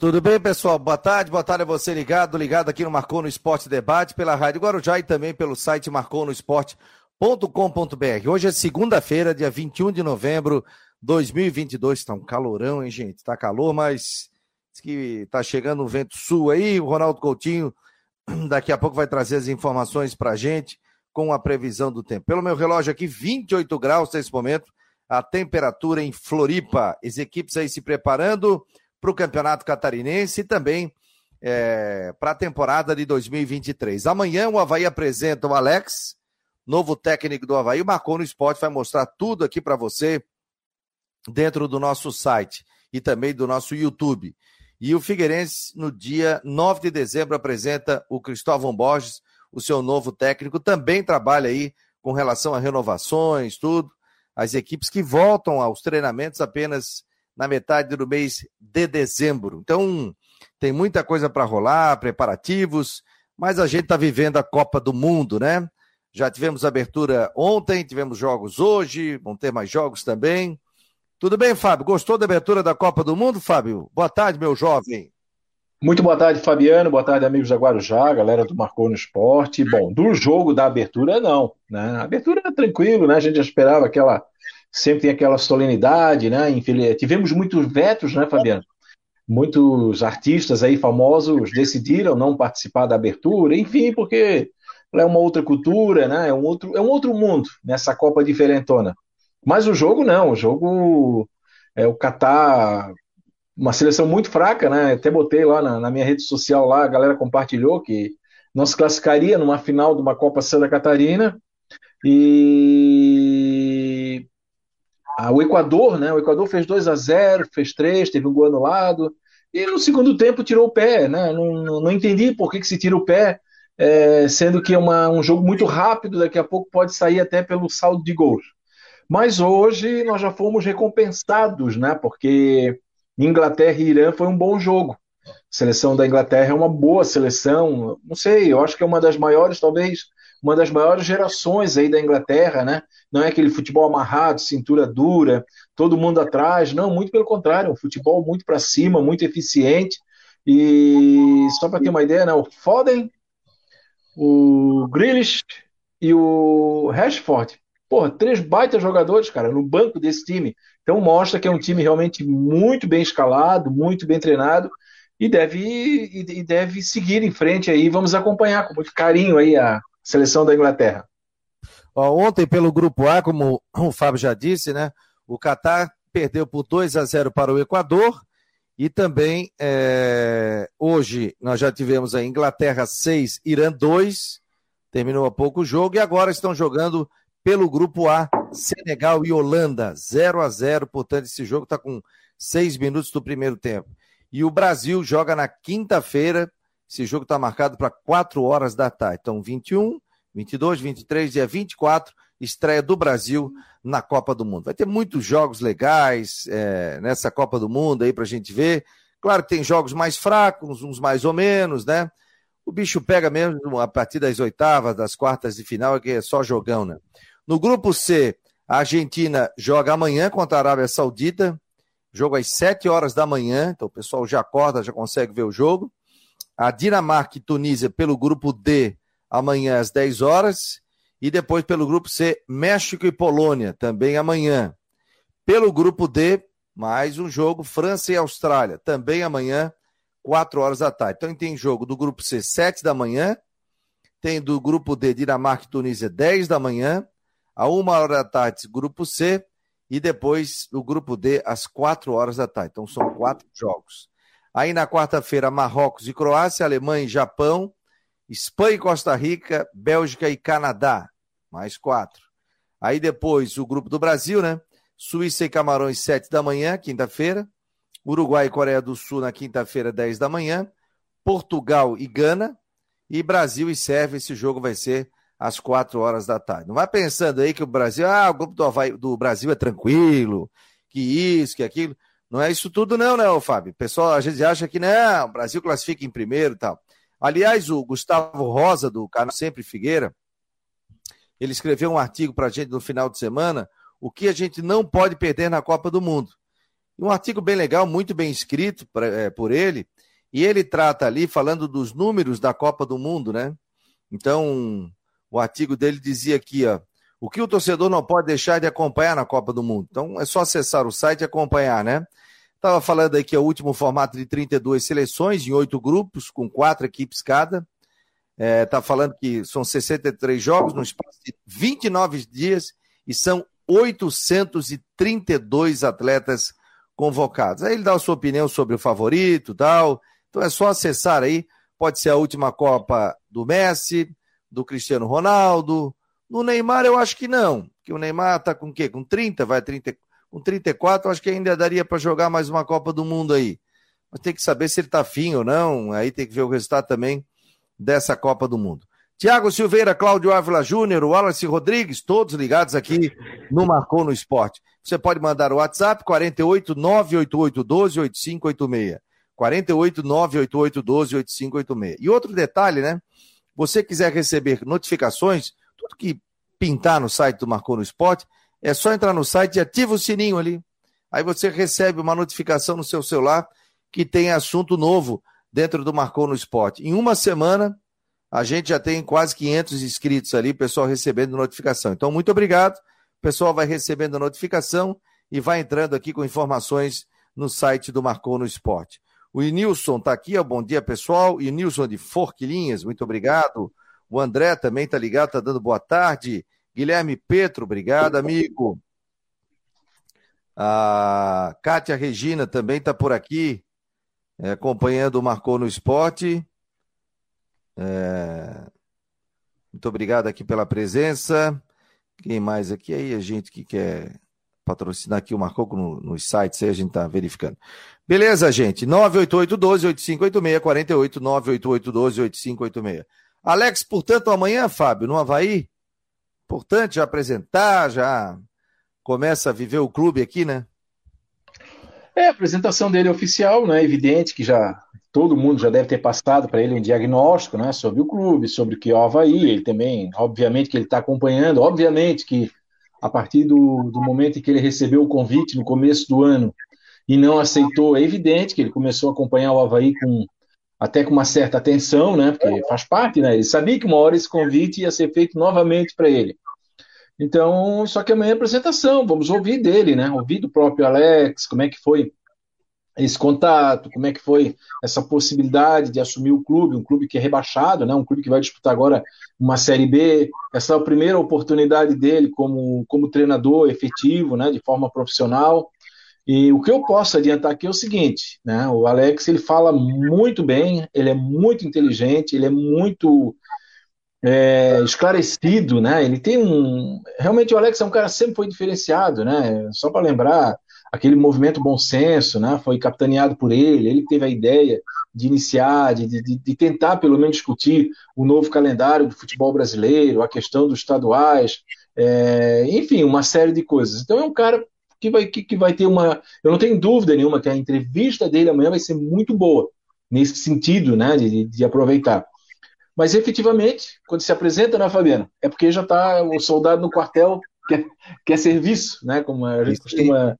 Tudo bem, pessoal? Boa tarde, boa tarde a você ligado, ligado aqui no Marcou no Esporte Debate, pela Rádio Guarujá e também pelo site marconosport.com.br. Hoje é segunda-feira, dia 21 de novembro de 2022. Tá um calorão, hein, gente? Tá calor, mas que tá chegando um vento sul aí. O Ronaldo Coutinho daqui a pouco vai trazer as informações pra gente com a previsão do tempo. Pelo meu relógio aqui, 28 graus nesse momento, a temperatura em Floripa. As equipes aí se preparando para o Campeonato Catarinense e também é, para a temporada de 2023. Amanhã o Havaí apresenta o Alex, novo técnico do Havaí. Marcou no Esporte vai mostrar tudo aqui para você dentro do nosso site e também do nosso YouTube. E o Figueirense, no dia 9 de dezembro, apresenta o Cristóvão Borges, o seu novo técnico. Também trabalha aí com relação a renovações, tudo. As equipes que voltam aos treinamentos apenas na metade do mês de dezembro. Então, tem muita coisa para rolar, preparativos, mas a gente está vivendo a Copa do Mundo, né? Já tivemos abertura ontem, tivemos jogos hoje, vão ter mais jogos também. Tudo bem, Fábio? Gostou da abertura da Copa do Mundo, Fábio? Boa tarde, meu jovem. Muito boa tarde, Fabiano. Boa tarde, amigos da Guarujá, galera do Marcou no Esporte. Bom, do jogo da abertura, não. Né? Abertura tranquilo, né? A gente já esperava aquela sempre tem aquela solenidade, né? Tivemos muitos vetos, né, Fabiano? Muitos artistas aí famosos decidiram não participar da abertura, enfim, porque é uma outra cultura, né? É um outro, é um outro mundo nessa Copa diferentona. Mas o jogo não, o jogo é o Catar, uma seleção muito fraca, né? Até botei lá na, na minha rede social lá, a galera compartilhou que não se classificaria numa final de uma Copa Santa Catarina. E o Equador, né? O Equador fez 2 a 0 fez 3, teve um gol anulado. E no segundo tempo tirou o pé, né? Não, não, não entendi por que, que se tira o pé, é, sendo que é uma, um jogo muito rápido, daqui a pouco pode sair até pelo saldo de gols. Mas hoje nós já fomos recompensados, né? Porque Inglaterra e Irã foi um bom jogo. A seleção da Inglaterra é uma boa seleção, não sei, eu acho que é uma das maiores, talvez, uma das maiores gerações aí da Inglaterra, né? Não é aquele futebol amarrado, cintura dura, todo mundo atrás, não, muito pelo contrário, um futebol muito para cima, muito eficiente. E só para ter uma ideia, né? O Foden, o Grealish e o Rashford, porra, três baita jogadores, cara, no banco desse time. Então mostra que é um time realmente muito bem escalado, muito bem treinado e deve, e deve seguir em frente aí. Vamos acompanhar com muito carinho aí a, seleção da Inglaterra. Ontem, pelo grupo A, como o Fábio já disse, né? O Catar perdeu por 2 a 0 para o Equador. E também, é, hoje, nós já tivemos a Inglaterra 6, Irã 2. Terminou há pouco o jogo. E agora estão jogando pelo grupo A, Senegal e Holanda, 0 a 0 Portanto, esse jogo está com seis minutos do primeiro tempo. E o Brasil joga na quinta-feira esse jogo está marcado para 4 horas da tarde. Então, 21, 22, 23, dia 24, estreia do Brasil na Copa do Mundo. Vai ter muitos jogos legais é, nessa Copa do Mundo aí para a gente ver. Claro que tem jogos mais fracos, uns mais ou menos, né? O bicho pega mesmo a partir das oitavas, das quartas de final, que é só jogão, né? No grupo C, a Argentina joga amanhã contra a Arábia Saudita. Jogo às 7 horas da manhã, então o pessoal já acorda, já consegue ver o jogo a Dinamarca e Tunísia pelo grupo D amanhã às 10 horas e depois pelo grupo C México e Polônia também amanhã. Pelo grupo D, mais um jogo França e Austrália também amanhã 4 horas da tarde. Então tem jogo do grupo C 7 da manhã, tem do grupo D Dinamarca e Tunísia 10 da manhã, a 1 hora da tarde grupo C e depois o grupo D às 4 horas da tarde. Então são quatro jogos. Aí na quarta-feira, Marrocos e Croácia, Alemanha e Japão, Espanha e Costa Rica, Bélgica e Canadá. Mais quatro. Aí depois o grupo do Brasil, né? Suíça e Camarões, sete da manhã, quinta-feira. Uruguai e Coreia do Sul na quinta-feira, dez da manhã. Portugal e Gana. E Brasil e Sérvia, esse jogo vai ser às quatro horas da tarde. Não vai pensando aí que o Brasil, ah, o grupo do, Havaí, do Brasil é tranquilo, que isso, que aquilo. Não é isso tudo, não, né, Fábio? Pessoal às vezes acha que não, o Brasil classifica em primeiro e tal. Aliás, o Gustavo Rosa, do canal Sempre Figueira, ele escreveu um artigo para a gente no final de semana, o que a gente não pode perder na Copa do Mundo. um artigo bem legal, muito bem escrito pra, é, por ele, e ele trata ali falando dos números da Copa do Mundo, né? Então, o artigo dele dizia aqui, ó, o que o torcedor não pode deixar de acompanhar na Copa do Mundo. Então, é só acessar o site e acompanhar, né? Estava falando aqui o último formato de 32 seleções em oito grupos, com quatro equipes cada. Está é, tá falando que são 63 jogos no espaço de 29 dias e são 832 atletas convocados. Aí ele dá a sua opinião sobre o favorito tal. Então é só acessar aí. Pode ser a última Copa do Messi, do Cristiano Ronaldo. No Neymar, eu acho que não. Que o Neymar está com o quê? Com 30, vai 30, com 34, acho que ainda daria para jogar mais uma Copa do Mundo aí. Mas tem que saber se ele está fim ou não. Aí tem que ver o resultado também dessa Copa do Mundo. Tiago Silveira, Cláudio Ávila Júnior, Wallace Rodrigues, todos ligados aqui no Marcou no Esporte. Você pode mandar o WhatsApp 48 988 12 8586. 48 988 12 8586. E outro detalhe, né? Você quiser receber notificações, tudo que pintar no site do Marcou no Esporte, é só entrar no site e ativa o sininho ali. Aí você recebe uma notificação no seu celular que tem assunto novo dentro do Marcou no Esporte. Em uma semana, a gente já tem quase 500 inscritos ali, pessoal recebendo notificação. Então, muito obrigado. O pessoal vai recebendo a notificação e vai entrando aqui com informações no site do Marcou no Esporte. O Inilson está aqui, ó, bom dia pessoal. Inilson de Forquilinhas, muito obrigado. O André também está ligado, está dando boa tarde. Guilherme Petro, obrigado, amigo. A Kátia Regina também está por aqui, é, acompanhando o Marcou no Esporte. É... Muito obrigado aqui pela presença. Quem mais aqui? Aí a gente que quer patrocinar aqui o Marcou no, nos sites, aí a gente está verificando. Beleza, gente? 988-12-8586, 48 988-12-8586. Alex, portanto, amanhã, Fábio, no Havaí, importante já apresentar, já começa a viver o clube aqui, né? É, a apresentação dele é oficial, né? Evidente que já todo mundo já deve ter passado para ele um diagnóstico, né? Sobre o clube, sobre o que é o Havaí. Ele também, obviamente, que ele está acompanhando. Obviamente que a partir do, do momento em que ele recebeu o convite no começo do ano e não aceitou, é evidente que ele começou a acompanhar o Havaí com até com uma certa atenção, né? Porque faz parte, né? Ele sabia que uma hora esse convite ia ser feito novamente para ele. Então, só que amanhã é apresentação, vamos ouvir dele, né? Ouvir do próprio Alex, como é que foi esse contato, como é que foi essa possibilidade de assumir o clube, um clube que é rebaixado, né? Um clube que vai disputar agora uma Série B, essa é a primeira oportunidade dele como, como treinador efetivo, né? De forma profissional. E o que eu posso adiantar aqui é o seguinte, né? O Alex ele fala muito bem, ele é muito inteligente, ele é muito é, esclarecido, né? Ele tem um. Realmente o Alex é um cara que sempre foi diferenciado, né? Só para lembrar, aquele movimento bom senso, né? Foi capitaneado por ele, ele teve a ideia de iniciar, de, de, de, tentar pelo menos discutir o novo calendário do futebol brasileiro, a questão dos estaduais, é, enfim, uma série de coisas. Então é um cara que vai, que, que vai ter uma. Eu não tenho dúvida nenhuma que a entrevista dele amanhã vai ser muito boa, nesse sentido, né? de, de aproveitar. Mas efetivamente, quando se apresenta, né, Fabiano? É porque já está o soldado no quartel, quer, quer serviço, né? Como a gente costuma.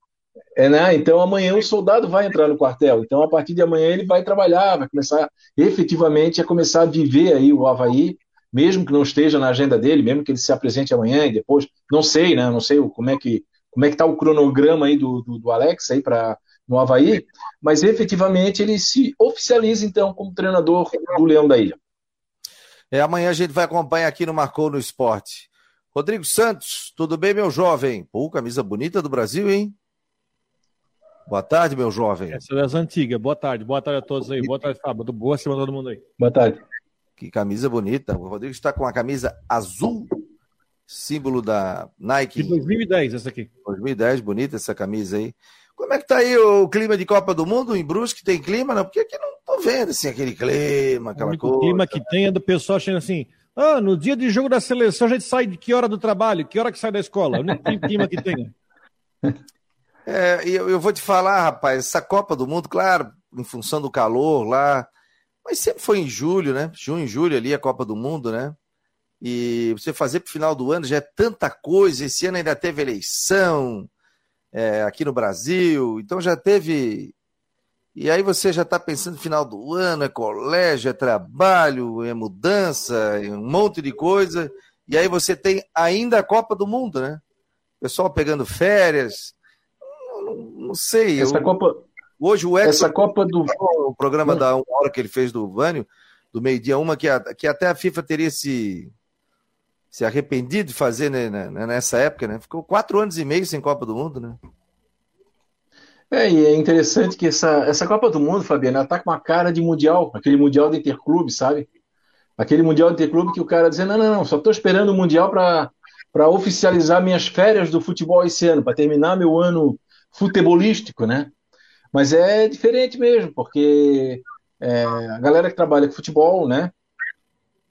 É, né? Então amanhã o soldado vai entrar no quartel. Então, a partir de amanhã, ele vai trabalhar, vai começar efetivamente a começar a viver aí o Havaí, mesmo que não esteja na agenda dele, mesmo que ele se apresente amanhã e depois. Não sei, né? Não sei como é que como é que está o cronograma aí do, do, do Alex aí para no Havaí, mas efetivamente ele se oficializa então como treinador do Leão da Ilha. É, amanhã a gente vai acompanhar aqui no Marcou no Esporte. Rodrigo Santos, tudo bem, meu jovem? Pô, camisa bonita do Brasil, hein? Boa tarde, meu jovem. Essa é das antigas. Boa tarde, boa tarde a todos aí. Boa tarde, Fábio. Boa semana a todo mundo aí. Boa tarde. Que camisa bonita. O Rodrigo está com a camisa azul, símbolo da Nike. De 2010, essa aqui. 2010, bonita essa camisa aí. Como é que tá aí o clima de Copa do Mundo em Brusque? Tem clima? Não, porque aqui não tô vendo assim aquele clima, aquela coisa. O clima que tem é do pessoal achando assim: ah, no dia de jogo da seleção a gente sai de que hora do trabalho? Que hora que sai da escola? O único clima que tem. É, eu, eu vou te falar, rapaz, essa Copa do Mundo, claro, em função do calor lá, mas sempre foi em julho, né? Junho, julho ali a Copa do Mundo, né? E você fazer pro final do ano já é tanta coisa. Esse ano ainda teve eleição é, aqui no Brasil. Então já teve. E aí você já está pensando no final do ano, é colégio, é trabalho, é mudança, é um monte de coisa. E aí você tem ainda a Copa do Mundo, né? Pessoal pegando férias. Não, não sei. Essa eu... Copa. Hoje o Exxon, Essa Copa do. O programa da uma hora que ele fez do Vânio, do meio-dia, uma que, a, que até a FIFA teria se, se arrependido de fazer né, né, nessa época, né? Ficou quatro anos e meio sem Copa do Mundo, né? É, e é interessante que essa, essa Copa do Mundo, Fabiano, tá com uma cara de mundial, aquele mundial de interclube, sabe? Aquele mundial de interclube que o cara diz, não, não, não, só tô esperando o mundial para oficializar minhas férias do futebol esse ano, para terminar meu ano futebolístico, né? Mas é diferente mesmo, porque é, a galera que trabalha com futebol, né?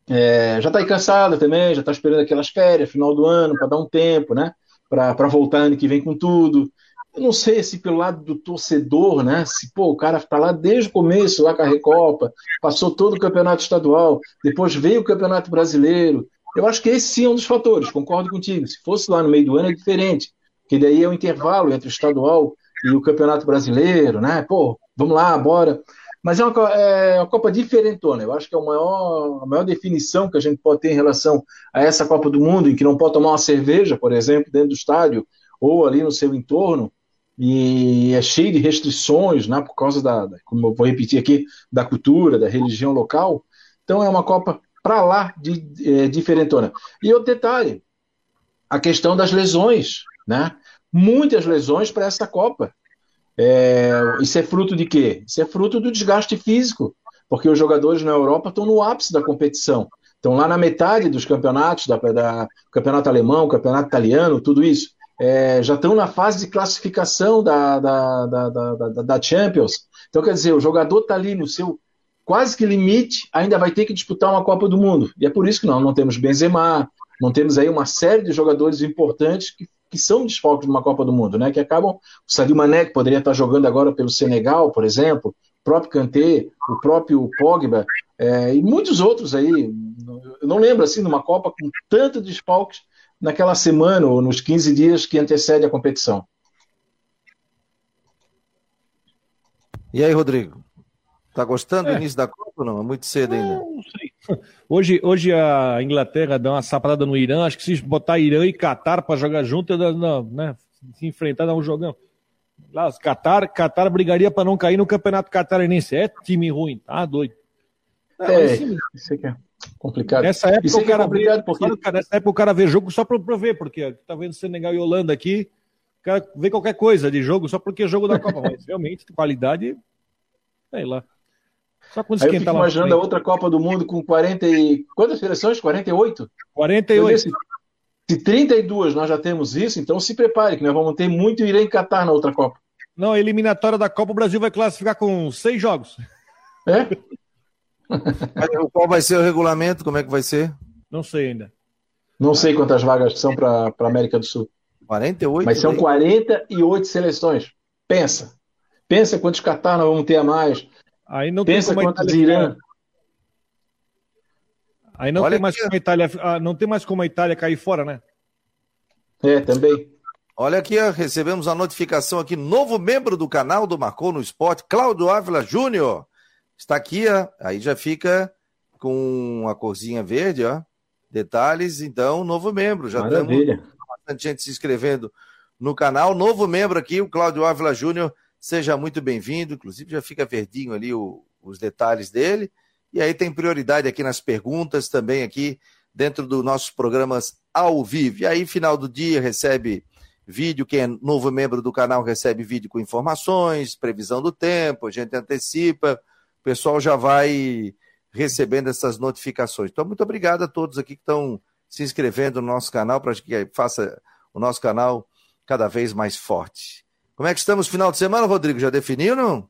É, já está aí cansada também, já está esperando aquelas férias, final do ano, para dar um tempo, né? Para voltar ano que vem com tudo. Eu não sei se pelo lado do torcedor, né? Se pô, o cara está lá desde o começo, lá com a Recopa, passou todo o campeonato estadual, depois veio o campeonato brasileiro. Eu acho que esse sim é um dos fatores, concordo contigo. Se fosse lá no meio do ano é diferente, porque daí é o um intervalo entre o estadual e o Campeonato Brasileiro, né? Pô, vamos lá, bora. Mas é uma, é uma Copa diferentona. Eu acho que é a maior, a maior definição que a gente pode ter em relação a essa Copa do Mundo, em que não pode tomar uma cerveja, por exemplo, dentro do estádio ou ali no seu entorno, e é cheio de restrições, né, por causa da, como eu vou repetir aqui, da cultura, da religião local. Então é uma Copa para lá de é, diferentona. E outro detalhe, a questão das lesões, né? muitas lesões para essa Copa. É, isso é fruto de quê? Isso é fruto do desgaste físico, porque os jogadores na Europa estão no ápice da competição. Estão lá na metade dos campeonatos, da, da campeonato alemão, campeonato italiano, tudo isso. É, já estão na fase de classificação da, da, da, da, da Champions. Então, quer dizer, o jogador está ali no seu quase que limite, ainda vai ter que disputar uma Copa do Mundo. E é por isso que nós não temos Benzema, não temos aí uma série de jogadores importantes que que são desfalques de uma Copa do Mundo, né? Que acabam. O Sadio Mané, que poderia estar jogando agora pelo Senegal, por exemplo, o próprio Kanté, o próprio Pogba, é, e muitos outros aí. Eu não lembro assim de uma Copa com tanto desfalques naquela semana ou nos 15 dias que antecede a competição. E aí, Rodrigo? Tá gostando é. do início da Copa ou não? É muito cedo ainda. Não, não sei. Hoje, hoje a Inglaterra dá uma sapada no Irã. Acho que se botar Irã e Catar para jogar junto, não, né? se enfrentar, dá um jogão. Lá, Catar, Catar brigaria para não cair no campeonato catarinense. É time ruim, tá doido. É, é isso aqui é complicado. Nessa época, o é cara, é complicado porque... nessa época o cara vê jogo só para ver, porque tá vendo Senegal e Holanda aqui, o cara vê qualquer coisa de jogo só porque é jogo da Copa. Mas realmente, qualidade, sei lá. Só quando Aí eu fico imaginando a outra Copa do Mundo com 40 e... Quantas seleções? 48? 48. Se, se 32 nós já temos isso, então se prepare, que nós vamos ter muito Irã e Catar na outra Copa. Não, a eliminatória da Copa, o Brasil vai classificar com seis jogos. É? Qual vai ser o regulamento? Como é que vai ser? Não sei ainda. Não sei quantas vagas são para a América do Sul. 48? Mas são 48 seleções. Pensa. Pensa quantos Catar nós vamos ter a mais. Aí não Pensa tem como a Itália... Aí não tem mais como a Itália, ah, não tem mais como a Itália cair fora, né? É, também. Olha aqui, recebemos a notificação aqui, novo membro do canal do Marcou no Esporte, Cláudio Ávila Júnior. Está aqui, ó, aí já fica com a corzinha verde, ó. Detalhes, então, novo membro. Já Maravilha. temos bastante gente se inscrevendo no canal. Novo membro aqui, o Cláudio Ávila Júnior Seja muito bem-vindo, inclusive já fica verdinho ali o, os detalhes dele. E aí tem prioridade aqui nas perguntas, também aqui dentro dos nossos programas ao vivo. E aí, final do dia, recebe vídeo. Quem é novo membro do canal recebe vídeo com informações, previsão do tempo, a gente antecipa. O pessoal já vai recebendo essas notificações. Então, muito obrigado a todos aqui que estão se inscrevendo no nosso canal para que faça o nosso canal cada vez mais forte. Como é que estamos no final de semana, Rodrigo? Já definiu não?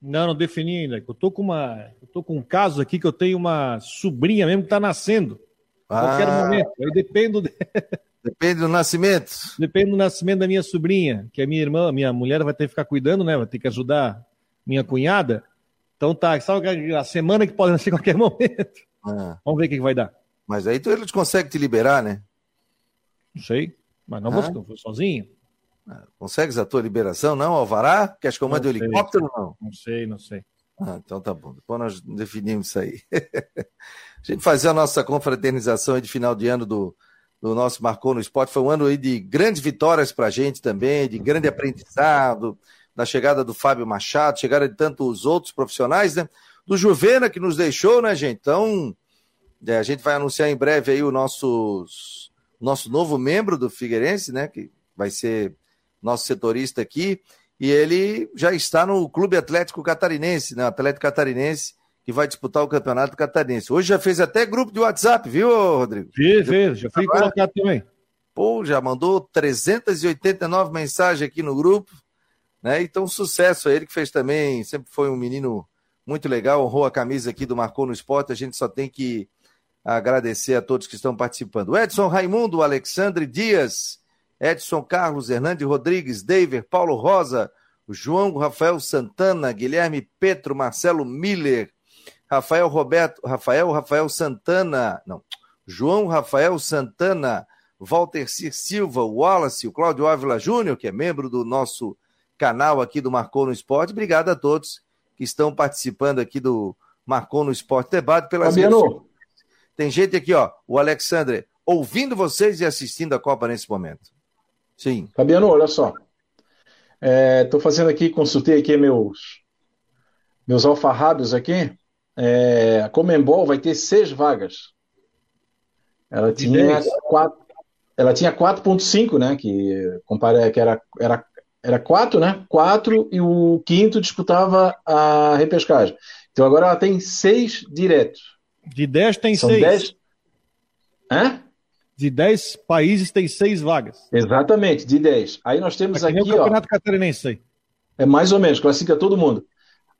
Não, não defini ainda. Eu tô com uma, eu tô com um caso aqui que eu tenho uma sobrinha mesmo que está nascendo. Ah. Qualquer momento. Eu dependo de... Depende do nascimento. Depende do nascimento da minha sobrinha, que é minha irmã, minha mulher vai ter que ficar cuidando, né? Vai ter que ajudar minha cunhada. Então tá, sabe a semana que pode nascer a qualquer momento. Ah. Vamos ver o que, que vai dar. Mas aí tu, eles conseguem te liberar, né? Não sei, mas não ah. vou, vou sozinho. Consegues a tua liberação, não, Alvará? Queres que eu mande o helicóptero não? Não sei, não sei. Ah, então tá bom. Depois nós definimos isso aí. a gente fazer a nossa confraternização de final de ano do, do nosso Marcou no Esporte. Foi um ano aí de grandes vitórias para a gente também, de grande aprendizado, da chegada do Fábio Machado, chegada de tantos outros profissionais, né? Do Juvena que nos deixou, né, gente? Então, é, a gente vai anunciar em breve aí o nosso, nosso novo membro do Figueirense, né? Que vai ser nosso setorista aqui. E ele já está no Clube Atlético Catarinense, né? Atlético Catarinense, que vai disputar o Campeonato Catarinense. Hoje já fez até grupo de WhatsApp, viu, Rodrigo? Fez, fez, já fui colocado também. Pô, já mandou 389 mensagens aqui no grupo, né? Então, sucesso a ele que fez também, sempre foi um menino muito legal, honrou a camisa aqui do Marcou no Esporte, a gente só tem que agradecer a todos que estão participando. Edson Raimundo, Alexandre Dias, Edson Carlos, Hernandes Rodrigues, David, Paulo Rosa, João Rafael Santana, Guilherme Petro, Marcelo Miller, Rafael Roberto, Rafael Rafael Santana, não, João Rafael Santana, Walter Cir Silva, Wallace, o Cláudio Ávila Júnior, que é membro do nosso canal aqui do Marcou no Esporte. Obrigado a todos que estão participando aqui do Marcou no Esporte Debate pelas Fabiano. Tem gente aqui, ó, o Alexandre, ouvindo vocês e assistindo a Copa nesse momento. Sim. Fabiano, olha só. Estou é, fazendo aqui, consultei aqui meus meus alfarrábios aqui. É, a Comembol vai ter seis vagas. Ela tinha quatro, ela tinha 4.5, né? Que compara, que era era era quatro, né? Quatro e o quinto disputava a repescagem. Então agora ela tem seis diretos. De dez tem São seis. Dez... Hã? De dez países tem seis vagas. Exatamente, de dez. Aí nós temos aqui. É o Campeonato ó, Catarinense aí. É mais ou menos, classifica todo mundo.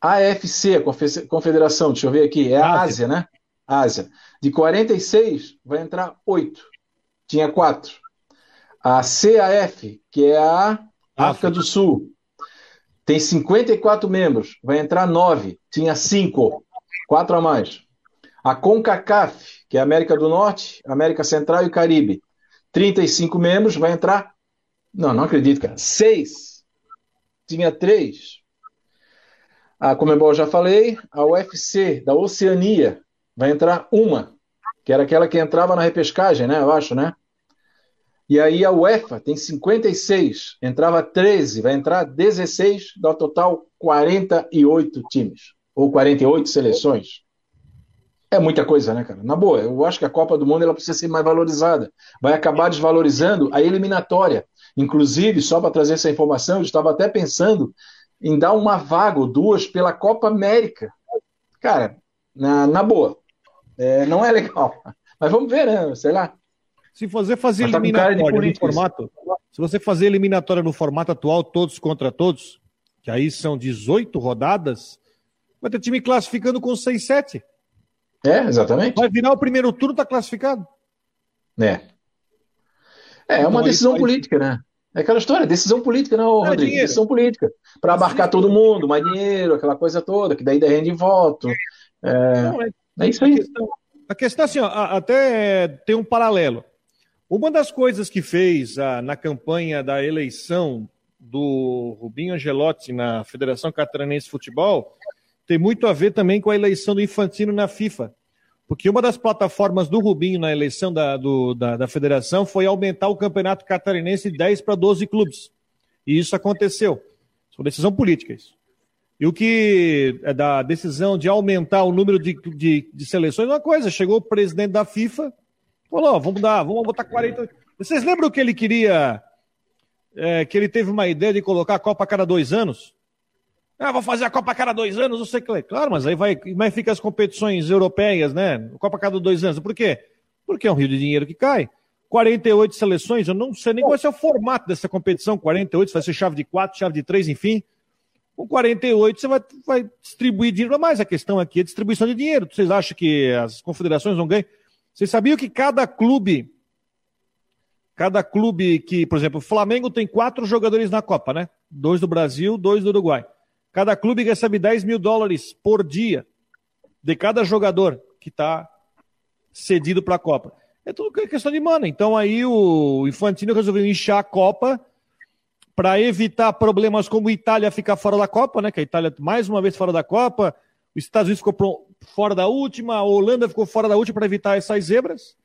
AFC, Confederação, deixa eu ver aqui, é a Ásia, Ásia né? Ásia. De 46, vai entrar 8. Tinha 4. A CAF, que é a África do Sul, tem 54 membros, vai entrar 9. Tinha 5. 4 a mais. A CONCACAF, que é América do Norte, América Central e Caribe, 35 membros, vai entrar. Não, não acredito, cara. 6. Tinha 3. A Comebol já falei, a UFC da Oceania vai entrar uma, que era aquela que entrava na repescagem, né? Eu acho, né? E aí a UEFA tem 56, entrava 13, vai entrar 16, dá total 48 times, ou 48 seleções. É muita coisa, né, cara? Na boa, eu acho que a Copa do Mundo ela precisa ser mais valorizada. Vai acabar desvalorizando a eliminatória. Inclusive, só para trazer essa informação, eu estava até pensando em dar uma vaga ou duas pela Copa América. Cara, na, na boa. É, não é legal. Mas vamos ver, né? Sei lá. Se você fazer tá eliminatória no formato, se você fazer eliminatória no formato atual, todos contra todos, que aí são 18 rodadas, vai ter time classificando com 6, 7. É, exatamente. Vai virar o primeiro turno, tá classificado. É. É, é uma então, decisão política, né? É aquela história, decisão política, não, é Rodrigo? Dinheiro. Decisão política. Para abarcar todo mundo, mais dinheiro, aquela coisa toda, que daí rende voto. É, não, é, é isso aí. A questão, a questão assim, ó, até tem um paralelo. Uma das coisas que fez a, na campanha da eleição do Rubinho Angelotti na Federação Catarinense de Futebol tem muito a ver também com a eleição do Infantino na FIFA. Porque uma das plataformas do Rubinho na eleição da, do, da, da federação foi aumentar o campeonato catarinense de 10 para 12 clubes. E isso aconteceu. Foi decisão política isso. E o que é da decisão de aumentar o número de, de, de seleções, uma coisa, chegou o presidente da FIFA, falou, vamos dar, vamos botar 40. Vocês lembram que ele queria, é, que ele teve uma ideia de colocar a Copa a cada dois anos? Ah, vou fazer a Copa a cada dois anos, não sei o que. Claro, mas aí vai, é que fica as competições europeias, né? Copa a cada dois anos. Por quê? Porque é um rio de dinheiro que cai. 48 seleções, eu não sei nem qual ser o formato dessa competição. 48, se vai ser chave de 4, chave de 3, enfim. Com 48 você vai, vai distribuir dinheiro. Mas a questão aqui é distribuição de dinheiro. Vocês acham que as confederações vão ganhar? Vocês sabiam que cada clube, cada clube que, por exemplo, o Flamengo tem quatro jogadores na Copa, né? Dois do Brasil, dois do Uruguai. Cada clube recebe 10 mil dólares por dia de cada jogador que está cedido para a Copa. É tudo questão de mana. Então aí o Infantino resolveu inchar a Copa para evitar problemas como a Itália ficar fora da Copa, né? Que a Itália mais uma vez fora da Copa, os Estados Unidos ficou fora da última, a Holanda ficou fora da última para evitar essas zebras.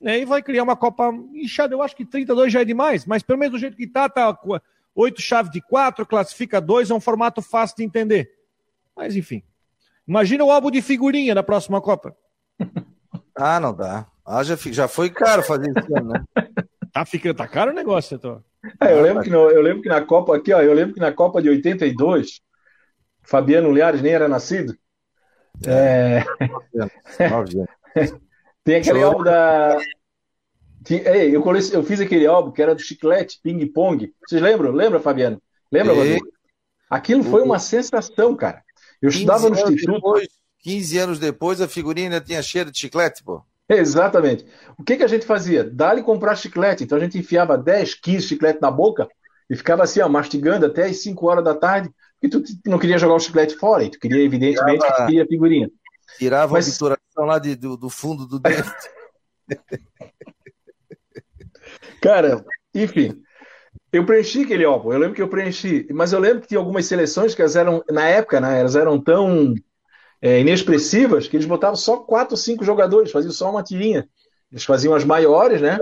Né, e vai criar uma Copa inchada. Eu acho que 32 já é demais, mas pelo menos do jeito que tá, tá oito chaves de quatro, classifica dois, é um formato fácil de entender. Mas enfim. Imagina o álbum de figurinha na próxima Copa. Ah, não dá. Ah, já, já foi caro fazer isso, né? Tá, fica, tá caro o negócio, então. É, eu, lembro que no, eu lembro que na Copa aqui, ó, eu lembro que na Copa de 82, Fabiano Liares nem era nascido. É... Tem aquele álbum da. Ei, eu, eu fiz aquele álbum que era do chiclete, Ping Pong. Vocês lembram? Lembra, Fabiano? Lembra, Rodrigo? Aquilo foi uma sensação, cara. Eu estudava no instituto. Depois, 15 anos depois, a figurinha ainda tinha cheiro de chiclete, pô. Exatamente. O que, que a gente fazia? Dá-lhe comprar chiclete. Então a gente enfiava 10, 15 chiclete na boca e ficava assim, ó, mastigando até as 5 horas da tarde, porque tu não queria jogar o chiclete fora, e tu queria, evidentemente, Tirava... que tu queria a figurinha. Tirava Mas... a obturação lá de, do, do, fundo do dente. Cara, enfim. Eu preenchi aquele álbum, eu lembro que eu preenchi, mas eu lembro que tinha algumas seleções que elas eram, na época, né, elas eram tão é, inexpressivas que eles botavam só quatro, cinco jogadores, faziam só uma tirinha. Eles faziam as maiores, né?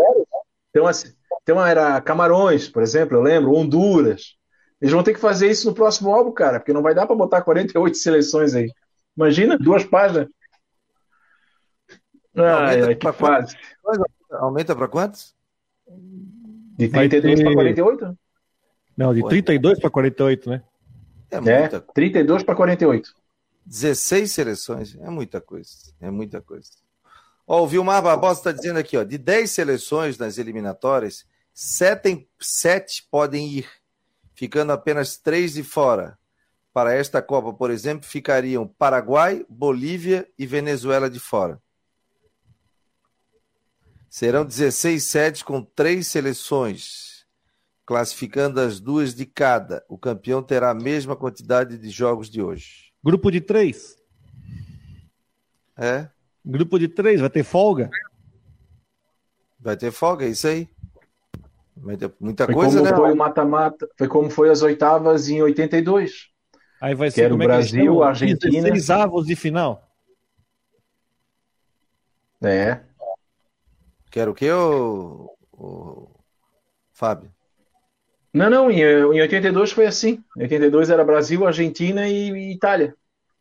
Então, assim, então era Camarões, por exemplo, eu lembro, Honduras. Eles vão ter que fazer isso no próximo álbum, cara, porque não vai dar para botar 48 seleções aí. Imagina, duas páginas. Ai, ai, que fase. Aumenta para quantos? De 32 ter... para 48? Não, de 32 para 48, né? É, muita... é 32 para 48. 16 seleções, é muita coisa, é muita coisa. Ó, o Vilmar Barbosa está dizendo aqui, ó, de 10 seleções nas eliminatórias, 7, 7 podem ir, ficando apenas 3 de fora. Para esta Copa, por exemplo, ficariam Paraguai, Bolívia e Venezuela de fora. Serão 16 sedes com três seleções, classificando as duas de cada. O campeão terá a mesma quantidade de jogos de hoje. Grupo de três. É? Grupo de três, vai ter folga? Vai ter folga, é isso aí. Vai ter muita foi coisa, como né? Foi o mata-mata, foi como foi as oitavas em 82. Aí vai ser o é Brasil, é Argentina. 16 avos de final. É. Quero o quê, ô, ô, Fábio? Não, não, em, em 82 foi assim. Em 82 era Brasil, Argentina e, e Itália.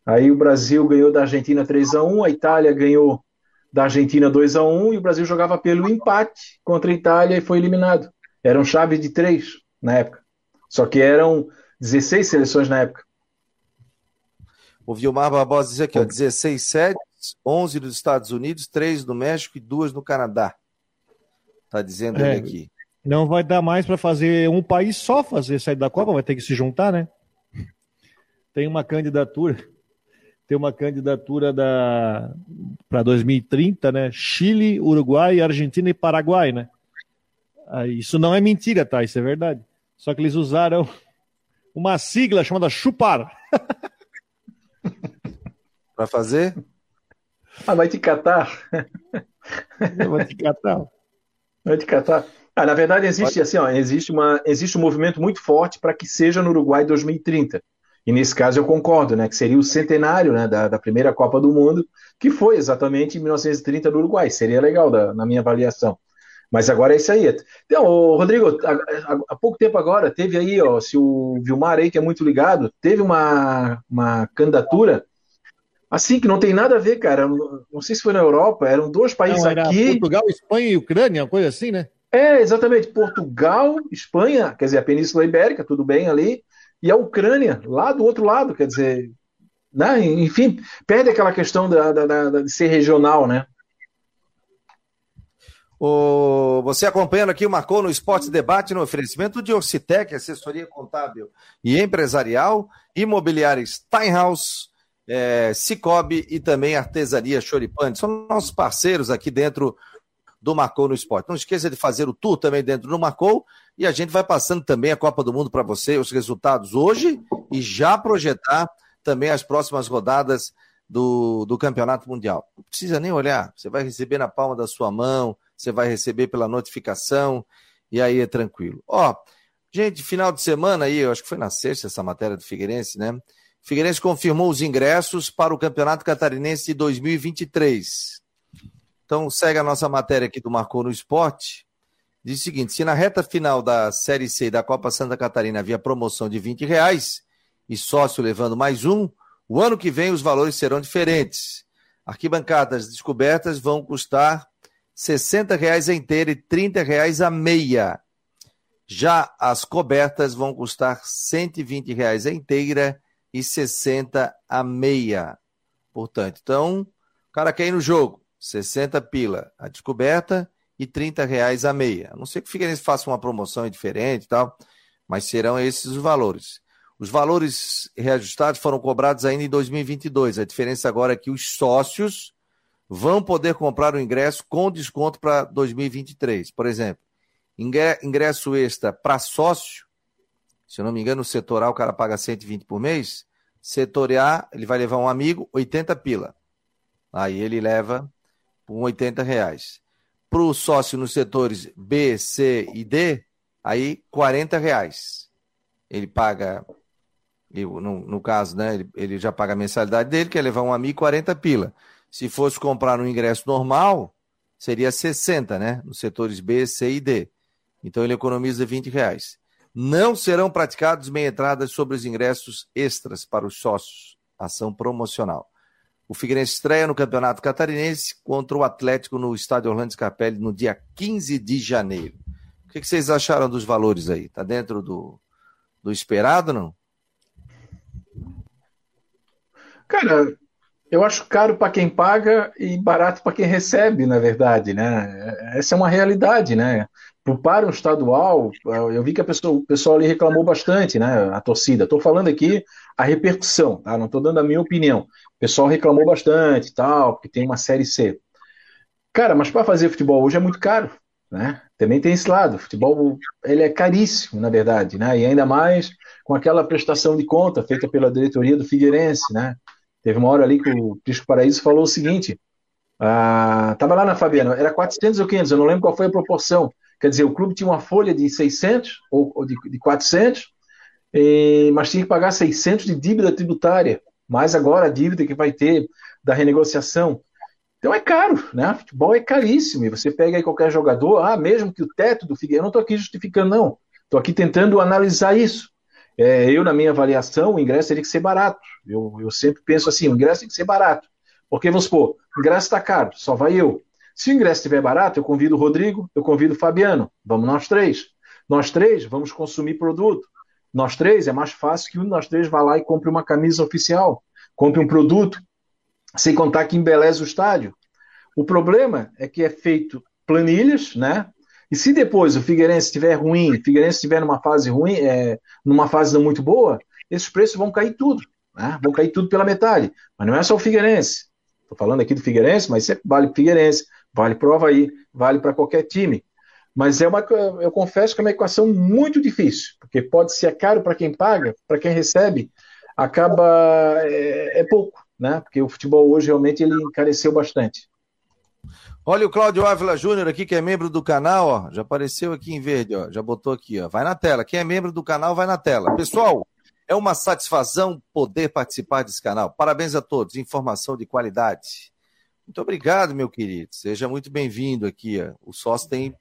Aí o Brasil ganhou da Argentina 3 a 1 a Itália ganhou da Argentina 2 a 1 e o Brasil jogava pelo empate contra a Itália e foi eliminado. Eram chaves de três na época. Só que eram 16 seleções na época. O Vilmar Barbosa diz aqui, ó, 16 sedes, 11 nos Estados Unidos, 3 no México e 2 no Canadá. Tá dizendo é, ele aqui. Não vai dar mais para fazer um país só fazer sair da Copa, vai ter que se juntar, né? Tem uma candidatura, tem uma candidatura da para 2030, né? Chile, Uruguai, Argentina e Paraguai, né? Isso não é mentira, tá? Isso é verdade. Só que eles usaram uma sigla chamada chupar. para fazer? Ah, vai te catar. Vai te catar. Catar. Ah, na verdade, existe assim, ó, existe, uma, existe um movimento muito forte para que seja no Uruguai 2030. E nesse caso eu concordo, né? Que seria o centenário né, da, da primeira Copa do Mundo, que foi exatamente em 1930 no Uruguai. Seria legal da, na minha avaliação. Mas agora é isso aí. Então, Rodrigo, há, há, pouco tempo agora, teve aí, ó, se o Vilmar aí, que é muito ligado, teve uma, uma candidatura assim que não tem nada a ver, cara. Não sei se foi na Europa, eram dois países não, aqui. Portugal, Espanha e Ucrânia, uma coisa assim, né? É, exatamente. Portugal, Espanha, quer dizer, a Península Ibérica, tudo bem ali, e a Ucrânia, lá do outro lado, quer dizer, né? enfim, perde aquela questão da, da, da, de ser regional, né? O, você acompanhando aqui o Marcou no Esporte Debate no oferecimento de Orcitec, assessoria contábil e empresarial, imobiliária Steinhaus, é, Cicobi e também Artesaria Choripante. São nossos parceiros aqui dentro do Marcou no Esporte. Não esqueça de fazer o tour também dentro do Marcou e a gente vai passando também a Copa do Mundo para você, os resultados hoje e já projetar também as próximas rodadas do, do Campeonato Mundial. Não precisa nem olhar, você vai receber na palma da sua mão, você vai receber pela notificação e aí é tranquilo. Ó, Gente, final de semana aí, eu acho que foi na sexta essa matéria do Figueirense, né? Figueirense confirmou os ingressos para o Campeonato Catarinense de 2023. Então, segue a nossa matéria aqui do Marcou no Esporte. Diz o seguinte: se na reta final da Série C da Copa Santa Catarina havia promoção de 20 reais e sócio levando mais um, o ano que vem os valores serão diferentes. Arquibancadas descobertas vão custar 60 reais a inteira e 30 reais a meia. Já as cobertas vão custar 120 reais a inteira e 60 a meia. Portanto, então, o cara quer ir no jogo, 60 pila a descoberta e 30 reais a meia. A não sei que o Figueirense faça uma promoção diferente e tal, mas serão esses os valores. Os valores reajustados foram cobrados ainda em 2022. A diferença agora é que os sócios vão poder comprar o ingresso com desconto para 2023. Por exemplo, ingresso extra para sócio, se eu não me engano, no setor A o cara paga 120 por mês, setor A ele vai levar um amigo, 80 pila. Aí ele leva por 80 reais. Para o sócio nos setores B, C e D, aí 40 reais. Ele paga, no, no caso, né, ele, ele já paga a mensalidade dele, quer levar um amigo 40 pila. Se fosse comprar no ingresso normal, seria 60, né? Nos setores B, C e D. Então ele economiza 20 reais. Não serão praticados meia entradas sobre os ingressos extras para os sócios. Ação promocional. O Figueirense estreia no Campeonato Catarinense contra o Atlético no estádio Orlando Scarpelli no dia 15 de janeiro. O que vocês acharam dos valores aí? Tá dentro do, do esperado, não? Cara, eu acho caro para quem paga e barato para quem recebe, na verdade, né? Essa é uma realidade, né? Para um estadual, eu vi que pessoa, o pessoal ali reclamou bastante, né? A torcida. Estou falando aqui a repercussão, tá? Não estou dando a minha opinião. O pessoal reclamou bastante, tal, porque tem uma série C. Cara, mas para fazer futebol hoje é muito caro, né? Também tem esse lado. O futebol ele é caríssimo, na verdade, né? E ainda mais com aquela prestação de conta feita pela diretoria do Figueirense, né? Teve uma hora ali que o Prisco Paraíso falou o seguinte: ah, tava lá na Fabiana, era 400 ou 500, eu não lembro qual foi a proporção. Quer dizer, o clube tinha uma folha de 600 ou, ou de, de 400, e, mas tinha que pagar 600 de dívida tributária, mais agora a dívida que vai ter da renegociação. Então é caro, né? Futebol é caríssimo. E você pega aí qualquer jogador, ah, mesmo que o teto do Figueiredo, eu não estou aqui justificando, não. Estou aqui tentando analisar isso. É, eu, na minha avaliação, o ingresso teria que ser barato. Eu, eu sempre penso assim: o ingresso tem que ser barato. Porque, vamos supor, o ingresso está caro, só vai eu. Se o ingresso estiver barato, eu convido o Rodrigo, eu convido o Fabiano. Vamos nós três. Nós três vamos consumir produto. Nós três é mais fácil que um de nós três vá lá e compre uma camisa oficial, compre um produto, sem contar que embeleza o estádio. O problema é que é feito planilhas, né? E se depois o Figueirense estiver ruim, o Figueirense estiver numa fase ruim, é, numa fase não muito boa, esses preços vão cair tudo, né? Vão cair tudo pela metade. Mas não é só o Figueirense. Estou falando aqui do Figueirense, mas sempre vale para o Figueirense, vale para o vale para qualquer time. Mas é uma, eu confesso que é uma equação muito difícil, porque pode ser caro para quem paga, para quem recebe, acaba é, é, pouco, né? Porque o futebol hoje realmente ele encareceu bastante. Olha o Cláudio Ávila Júnior aqui, que é membro do canal, ó, já apareceu aqui em verde, ó, já botou aqui, ó, vai na tela. Quem é membro do canal, vai na tela. Pessoal, é uma satisfação poder participar desse canal. Parabéns a todos, informação de qualidade. Muito obrigado, meu querido. Seja muito bem-vindo aqui. Ó. O sócio tem,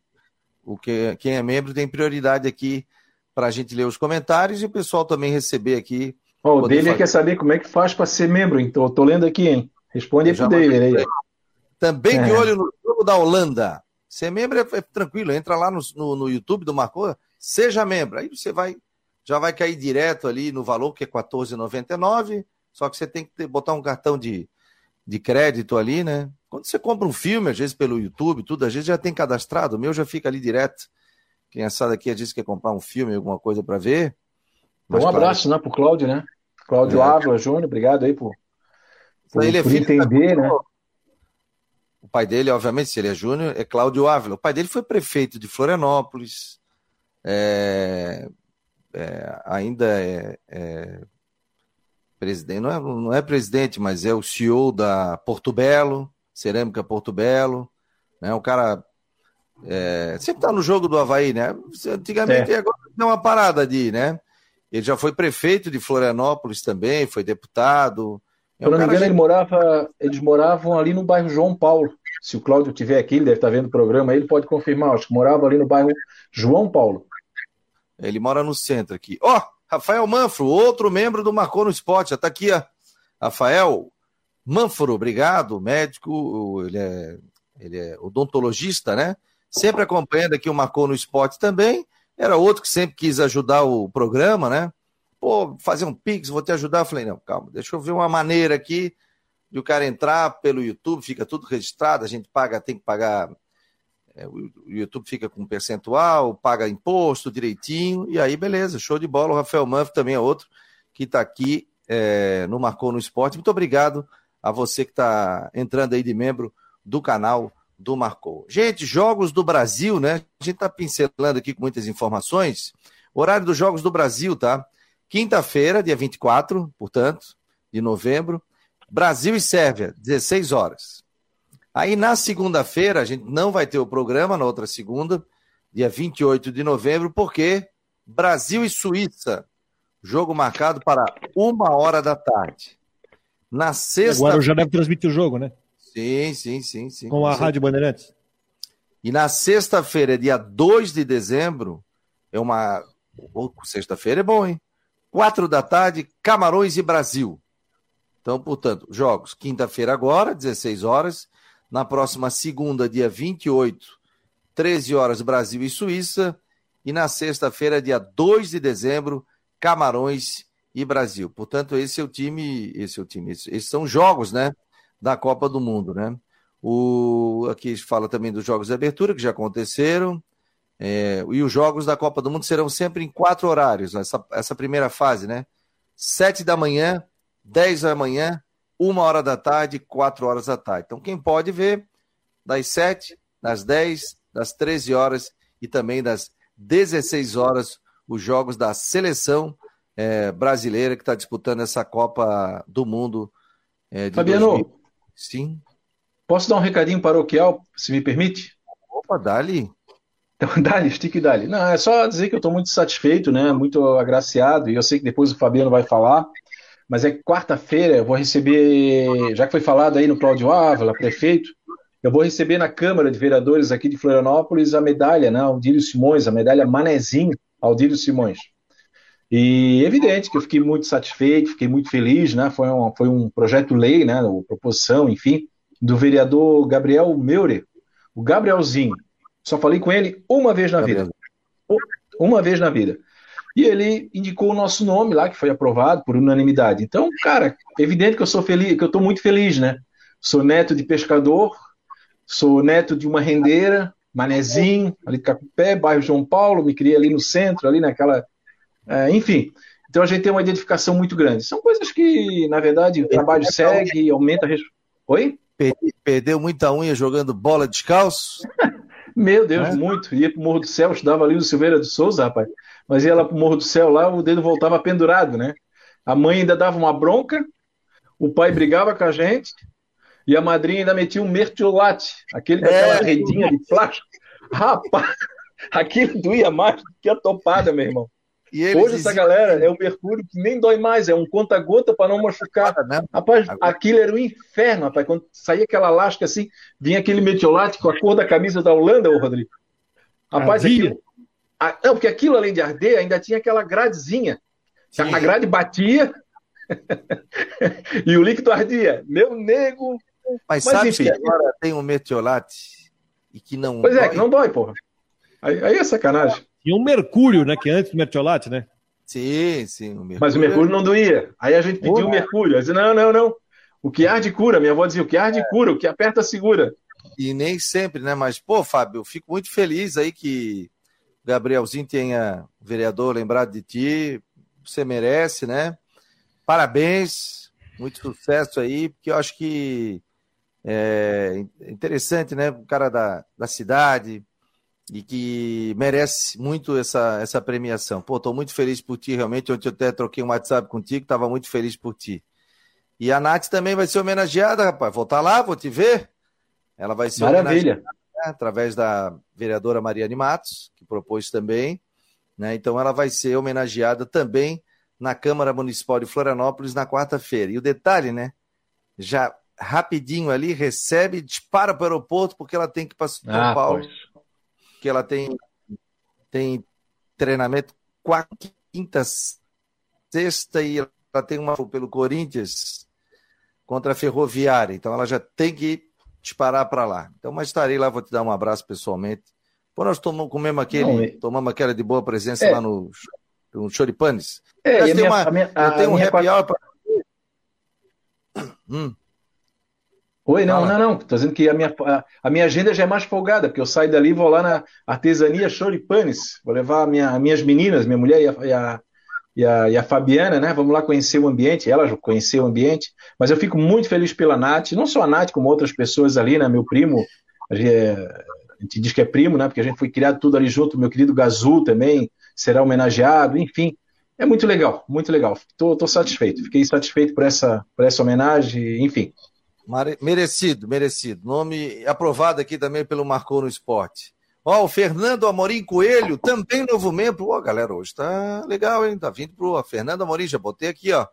o que quem é membro tem prioridade aqui para a gente ler os comentários e o pessoal também receber aqui. Oh, o dele fazer... quer saber como é que faz para ser membro, então. Estou lendo aqui, hein? Responde aí pro dele aí. Também é. de olho no jogo da Holanda. Ser membro é, é tranquilo, entra lá no, no, no, YouTube do Marcou, seja membro. Aí você vai, já vai cair direto ali no valor que é R$14,99. Só que você tem que ter, botar um cartão de, de crédito ali, né? Quando você compra um filme, às vezes pelo YouTube, tudo, às vezes já tem cadastrado. O meu já fica ali direto. Quem assado aqui às vezes quer comprar um filme, alguma coisa para ver. um abraço, claro, né, pro Cláudio, né? Cláudio é. Ávila Júnior, obrigado aí por, por, é por entender, né? O pai dele, obviamente, se ele é Júnior, é Cláudio Ávila. O pai dele foi prefeito de Florianópolis, é, é, ainda é, é, presidente, não é, não é presidente, mas é o CEO da Porto Belo, Cerâmica Porto Belo, né? Um cara é, sempre tá no jogo do Havaí, né? Antigamente, é. agora deu uma parada de, né? Ele já foi prefeito de Florianópolis também, foi deputado. É Se eu não me engano, ele morava, eles moravam ali no bairro João Paulo. Se o Cláudio tiver aqui, ele deve estar vendo o programa, ele pode confirmar. Acho que morava ali no bairro João Paulo. Ele mora no centro aqui. Ó, oh, Rafael Manfro, outro membro do Marcou no Esporte. Já tá aqui, ó. Rafael Manfro, obrigado. Médico, ele é, ele é odontologista, né? Sempre acompanhando aqui o Marcou no Esporte também. Era outro que sempre quis ajudar o programa, né? Pô, fazer um pix, vou te ajudar. Eu falei, não, calma, deixa eu ver uma maneira aqui de o cara entrar pelo YouTube, fica tudo registrado, a gente paga, tem que pagar. É, o YouTube fica com percentual, paga imposto direitinho, e aí beleza, show de bola. O Rafael Manf também é outro que está aqui é, no Marcou no Esporte. Muito obrigado a você que está entrando aí de membro do canal do Marcou. Gente, Jogos do Brasil, né? A gente está pincelando aqui com muitas informações. Horário dos Jogos do Brasil, tá? Quinta-feira, dia 24, portanto, de novembro. Brasil e Sérvia, 16 horas. Aí na segunda-feira, a gente não vai ter o programa, na outra segunda, dia 28 de novembro, porque Brasil e Suíça, jogo marcado para uma hora da tarde. Na sexta. Agora já deve transmitir o jogo, né? Sim, sim, sim, sim. Com, com a Rádio Bandeirantes. E na sexta-feira, dia 2 de dezembro, é uma. Sexta-feira é bom, hein? Quatro da tarde, Camarões e Brasil. Então, portanto, jogos quinta-feira agora, 16 horas. Na próxima segunda, dia 28, 13 horas, Brasil e Suíça. E na sexta-feira, dia 2 de dezembro, Camarões e Brasil. Portanto, esse é o time, esse é o time, esses são jogos, né? da Copa do Mundo, né? O, aqui fala também dos jogos de abertura que já aconteceram. É, e os jogos da Copa do Mundo serão sempre em quatro horários, essa, essa primeira fase, né? Sete da manhã, dez da manhã, uma hora da tarde, quatro horas da tarde. Então, quem pode ver das sete, das dez, das treze horas e também das dezesseis horas, os jogos da seleção é, brasileira que está disputando essa Copa do Mundo. É, Fabiano, 2000. Sim. Posso dar um recadinho paroquial, se me permite? Opa, dali. Então, stick dali. Não, é só dizer que eu estou muito satisfeito, né? Muito agraciado, e eu sei que depois o Fabiano vai falar, mas é que quarta-feira eu vou receber, já que foi falado aí no Cláudio Ávila, prefeito, eu vou receber na Câmara de Vereadores aqui de Florianópolis a medalha, né? Aldílio Simões, a medalha Manezinho Aldílio Simões. E evidente que eu fiquei muito satisfeito, fiquei muito feliz, né? Foi um, foi um projeto-lei, né? Uma proposição, enfim, do vereador Gabriel Meure, o Gabrielzinho. Só falei com ele uma vez na vida. Uma vez na vida. E ele indicou o nosso nome lá, que foi aprovado por unanimidade. Então, cara, evidente que eu sou feliz, que eu estou muito feliz, né? Sou neto de pescador, sou neto de uma rendeira, Manezinho, ali de Cacupé, bairro João Paulo, me criei ali no centro, ali naquela é, enfim, então a gente tem uma identificação muito grande. São coisas que, na verdade, o trabalho segue, aumenta a res... Oi? Perdeu muita unha jogando bola descalço? Meu Deus, é? muito. Ia pro Morro do Céu, estudava ali no Silveira de Souza, rapaz. Mas ia lá pro Morro do Céu, lá o dedo voltava pendurado, né? A mãe ainda dava uma bronca, o pai brigava com a gente, e a madrinha ainda metia um mertiolate, aquele daquela é, redinha de plástico. Rapaz, aquilo doía mais do que a topada, meu irmão. Hoje essa galera é o mercúrio que nem dói mais, é um conta-gota para não machucar. Né? Rapaz, Agora... aquilo era um inferno, rapaz. Quando saía aquela lasca assim, vinha aquele metiolate com a cor da camisa da Holanda, ô Rodrigo. Rapaz, aquilo... não, porque aquilo, além de arder, ainda tinha aquela gradezinha. Sim. A grade batia e o líquido ardia. Meu nego. Mas, Mas sabe enfim, que agora tem um metiolate e que não. Pois é, que não dói, porra. Aí, aí é sacanagem. E um mercúrio, né? Que é antes do mertiolate, né? Sim, sim. O Mas o mercúrio não doía. Aí a gente pediu o mercúrio. Eu disse, não, não, não. O que arde cura. Minha avó dizia, o que arde é. cura, o que aperta segura. E nem sempre, né? Mas, pô, Fábio, eu fico muito feliz aí que o Gabrielzinho tenha, vereador, lembrado de ti. Você merece, né? Parabéns, muito sucesso aí, porque eu acho que é interessante, né? O cara da, da cidade, e que merece muito essa, essa premiação. Pô, estou muito feliz por ti, realmente. Ontem eu até troquei um WhatsApp contigo, estava muito feliz por ti. E a Nath também vai ser homenageada, rapaz. Vou estar tá lá, vou te ver. Ela vai ser Maravilha. homenageada né, através da vereadora Mariane Matos, que propôs também. Né? Então ela vai ser homenageada também na Câmara Municipal de Florianópolis na quarta-feira. E o detalhe, né? Já rapidinho ali, recebe, dispara para o aeroporto, porque ela tem que ir para São ah, Paulo. Pois. Que ela tem, tem treinamento quarta, quinta, sexta e ela tem uma pelo Corinthians contra a Ferroviária. Então ela já tem que disparar para lá. Então, mas estarei lá, vou te dar um abraço pessoalmente. Pô, nós tomamos, comemos aquele, Não, é... tomamos aquela de boa presença é. lá no, no Choripanes. É, eu tenho, uma, minha, eu tenho um happy hour para. Hum. Oi, não, Fala. não, não. Estou dizendo que a minha, a, a, minha agenda já é mais folgada, porque eu saio dali e vou lá na artesania Choripanes. Vou levar minha, minhas meninas, minha mulher e a, e a, e a, e a Fabiana, né? Vamos lá conhecer o ambiente. Ela já conheceu o ambiente. Mas eu fico muito feliz pela Nath, não só a Nath, como outras pessoas ali, né? Meu primo, a gente, é, a gente diz que é primo, né? Porque a gente foi criado tudo ali junto. Meu querido Gazul também será homenageado, enfim. É muito legal, muito legal. Estou satisfeito. Fiquei satisfeito por essa, por essa homenagem, enfim. Merecido, merecido. Nome aprovado aqui também pelo Marcou no Esporte. Ó, o Fernando Amorim Coelho, também novo membro. Ó, galera, hoje tá legal, hein? Tá vindo pro Fernando Amorim, já botei aqui, ó. O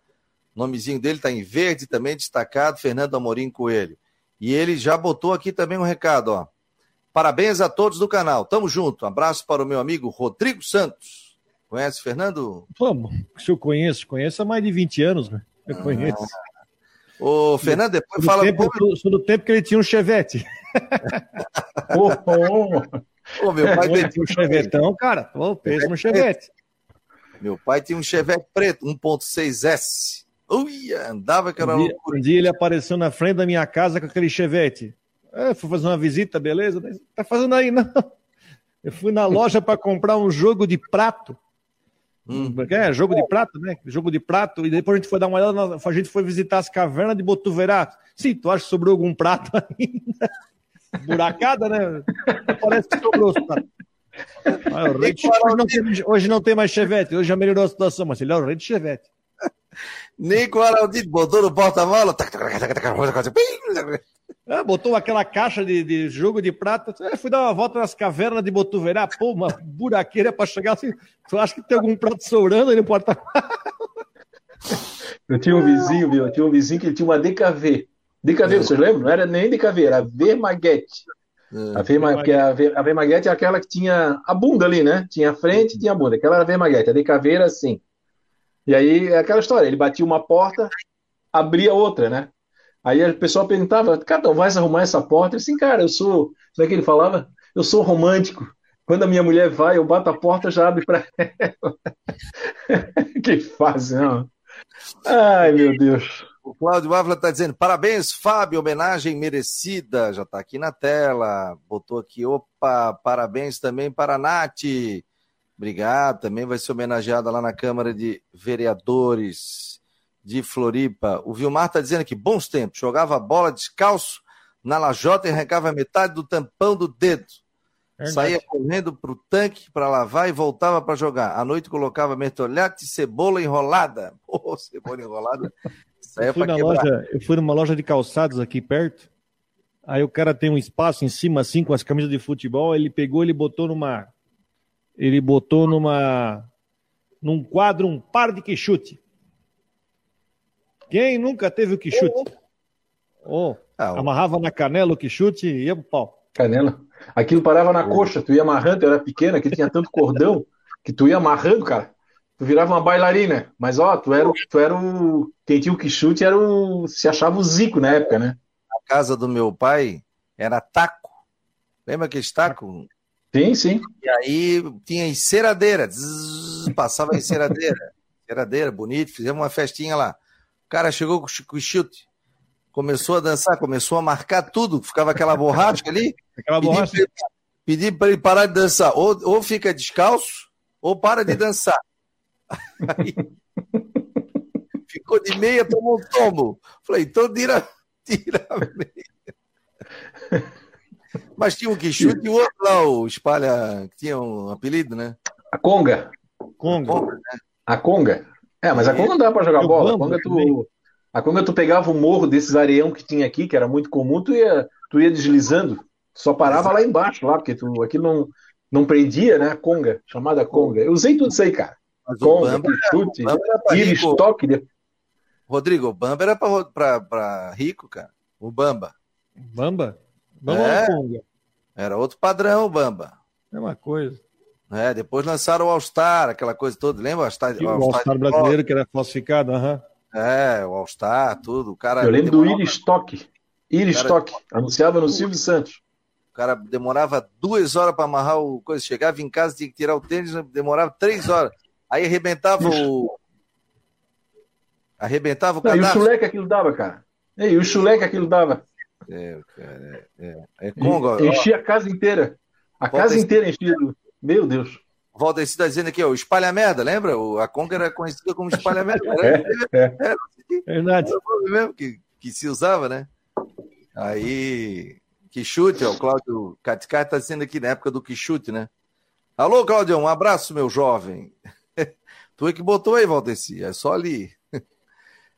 nomezinho dele tá em verde, também destacado, Fernando Amorim Coelho. E ele já botou aqui também um recado, ó. Parabéns a todos do canal. Tamo junto. Um abraço para o meu amigo Rodrigo Santos. Conhece, Fernando? Vamos, se eu conheço, conheço há mais de 20 anos, né? Eu ah. conheço. Ô, Fernando, depois fala. Tempo, do tempo que ele tinha um chevette. oh, oh. meu pai tinha um chevetão, cara. Oh, peso no chevette. Meu pai tinha um chevette preto, 1.6S. Ui, andava que era um dia, um dia ele apareceu na frente da minha casa com aquele chevette. Eu fui fazer uma visita, beleza? Tá fazendo aí, não. Eu fui na loja para comprar um jogo de prato. Hum. É, jogo de prato, né? Jogo de prato. E depois a gente foi dar uma olhada, a gente foi visitar as cavernas de Botuverato. Sim, tu acha que sobrou algum prato ainda? Buracada, né? Parece que sobrou os pratos. Ah, o rei de... hoje, não tem, hoje não tem mais chevette, hoje já melhorou a situação, mas ele é o rei de chevette. Nem com o Araldito botou no porta-mala. É, botou aquela caixa de, de jogo de prata. É, fui dar uma volta nas cavernas de Botuverá. Pô, uma buraqueira para chegar assim. Tu acha que tem algum prato sobrando aí no porta Eu tinha um vizinho, viu? Eu tinha um vizinho que tinha uma DKV. DKV, é. vocês lembram? Não era nem DKV, era Vermaguete. É. A, Verma, porque a, a Vermaguete é aquela que tinha a bunda ali, né? Tinha a frente e tinha a bunda. Aquela era a Vermaguete. A DKV era assim. E aí, é aquela história. Ele batia uma porta, abria outra, né? Aí a pessoa perguntava, cara, vai arrumar essa porta? Eu assim, cara, eu sou. Como é que ele falava? Eu sou romântico. Quando a minha mulher vai, eu bato a porta, já abre para ela. que fase, não. Ai, meu Deus. O Cláudio Ávila está dizendo: parabéns, Fábio, homenagem merecida. Já está aqui na tela. Botou aqui, opa, parabéns também para a Nath. Obrigado, também vai ser homenageada lá na Câmara de Vereadores de Floripa. O Vilmar está dizendo que bons tempos. Jogava bola descalço na lajota e arrancava metade do tampão do dedo. Verdade. Saía correndo para o tanque para lavar e voltava para jogar. À noite colocava mertolhate e cebola enrolada. Pô, cebola enrolada. eu, fui na loja, eu fui numa loja de calçados aqui perto. Aí o cara tem um espaço em cima, assim, com as camisas de futebol. Ele pegou, ele botou numa. Ele botou numa. Num quadro, um par de quixute. Quem nunca teve o quichute? Oh, ah, amarrava na canela o quichute e ia pro pau. Canela. Aquilo parava na coxa, tu ia amarrando, eu era pequeno, aqui tinha tanto cordão que tu ia amarrando, cara. Tu virava uma bailarina. Mas ó, tu era, tu era o. Quem tinha o quichute era o. Se achava o Zico na época, né? A casa do meu pai era taco. Lembra aquele taco? Sim, sim. E aí tinha enceradeira. Zzz, passava enceradeira. enceradeira, bonito, fizemos uma festinha lá. O cara chegou com o chute, começou a dançar, começou a marcar tudo, ficava aquela borracha ali. Aquela borracha. Pedi para ele parar de dançar. Ou, ou fica descalço, ou para de dançar. Aí, ficou de meia, tomou um tombo. Falei, então tira, tira a meia. Mas tinha um que chute e o outro lá, o espalha, que tinha um apelido, né? A Conga. Conga. A Conga, né? a Conga. É, mas a Conga não dá pra jogar bola. A Conga, tu, a Conga tu pegava o morro desses areião que tinha aqui, que era muito comum, tu ia, tu ia deslizando. Só parava lá embaixo, lá, porque tu aqui não. não prendia, né? Conga, chamada Conga. Eu usei tudo isso aí, cara. Mas Conga, Bamba, chute, tiro, estoque. De... Rodrigo, o Bamba era para rico, cara. O Bamba. Bamba? Bamba é, Conga? Era outro padrão, o Bamba. Mesma coisa. É, depois lançaram o All-Star, aquela coisa toda, lembra? O All-Star, o All-Star brasileiro que era falsificado, aham. Uhum. É, o All-Star, tudo. O cara Eu lembro do Willi Stock. Stock, anunciava no Silvio Santos cara demorava duas horas para amarrar o coisa. Chegava em casa, tinha que tirar o tênis, demorava três horas. Aí arrebentava o. Arrebentava o Não, E o chulé que aquilo dava, cara. E o chulé que aquilo dava. É, cara, é, é, é Congo. Enchia a casa inteira. A Volta casa esse... inteira enchia. Meu Deus. Volta está dizendo aqui, ó, o espalha merda, lembra? O, a Conga era conhecida como espalha merda. É, é. é, Verdade. Era mesmo que, que se usava, né? Aí que chute, ó, o Cláudio Caticai está dizendo aqui na época do que chute, né? Alô, Cláudio, um abraço, meu jovem. tu é que botou aí, Valdeci, é só ali.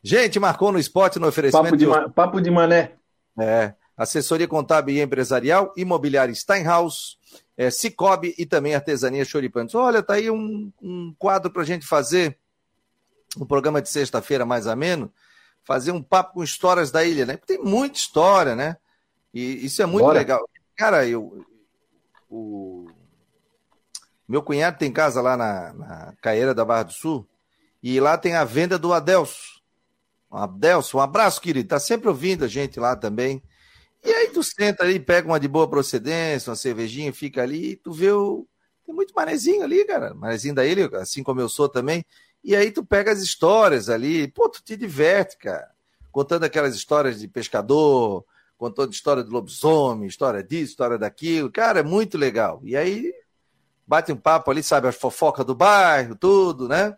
Gente, marcou no esporte no oferecimento. Papo de, ma... Papo de mané. É, assessoria contábil e empresarial, imobiliária Steinhaus, é, Cicobi e também artesania Choripantes. Olha, tá aí um, um quadro para a gente fazer, um programa de sexta-feira mais ameno, fazer um papo com histórias da ilha, né? Porque tem muita história, né? E isso é muito Bora. legal. Cara, eu. O meu cunhado tem casa lá na, na Caeira da Barra do Sul. E lá tem a venda do Adelso. Adelso, um abraço, querido. Tá sempre ouvindo a gente lá também. E aí tu senta ali, pega uma de boa procedência, uma cervejinha, fica ali, tu vê o. Tem muito manezinho ali, cara. Manezinho da ilha, assim como eu sou também. E aí tu pega as histórias ali, pô, tu te diverte, cara. Contando aquelas histórias de pescador, contando história do lobisomem, história disso, história daquilo. Cara, é muito legal. E aí bate um papo ali, sabe, as fofocas do bairro, tudo, né?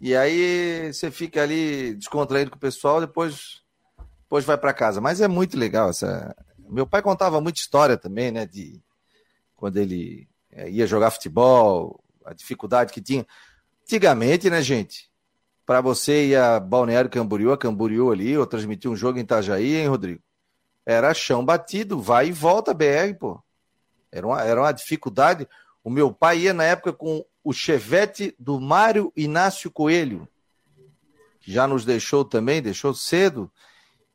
E aí você fica ali descontraído com o pessoal, depois, depois vai para casa. Mas é muito legal essa. Meu pai contava muita história também, né? De quando ele é, ia jogar futebol, a dificuldade que tinha. Antigamente, né, gente? Para você ir a Balneário Camboriú, a Camboriú ali, ou transmitir um jogo em Itajaí, hein, Rodrigo? Era chão batido, vai e volta BR, pô. Era uma, era uma dificuldade. O meu pai ia na época com o chevette do Mário Inácio Coelho, que já nos deixou também, deixou cedo.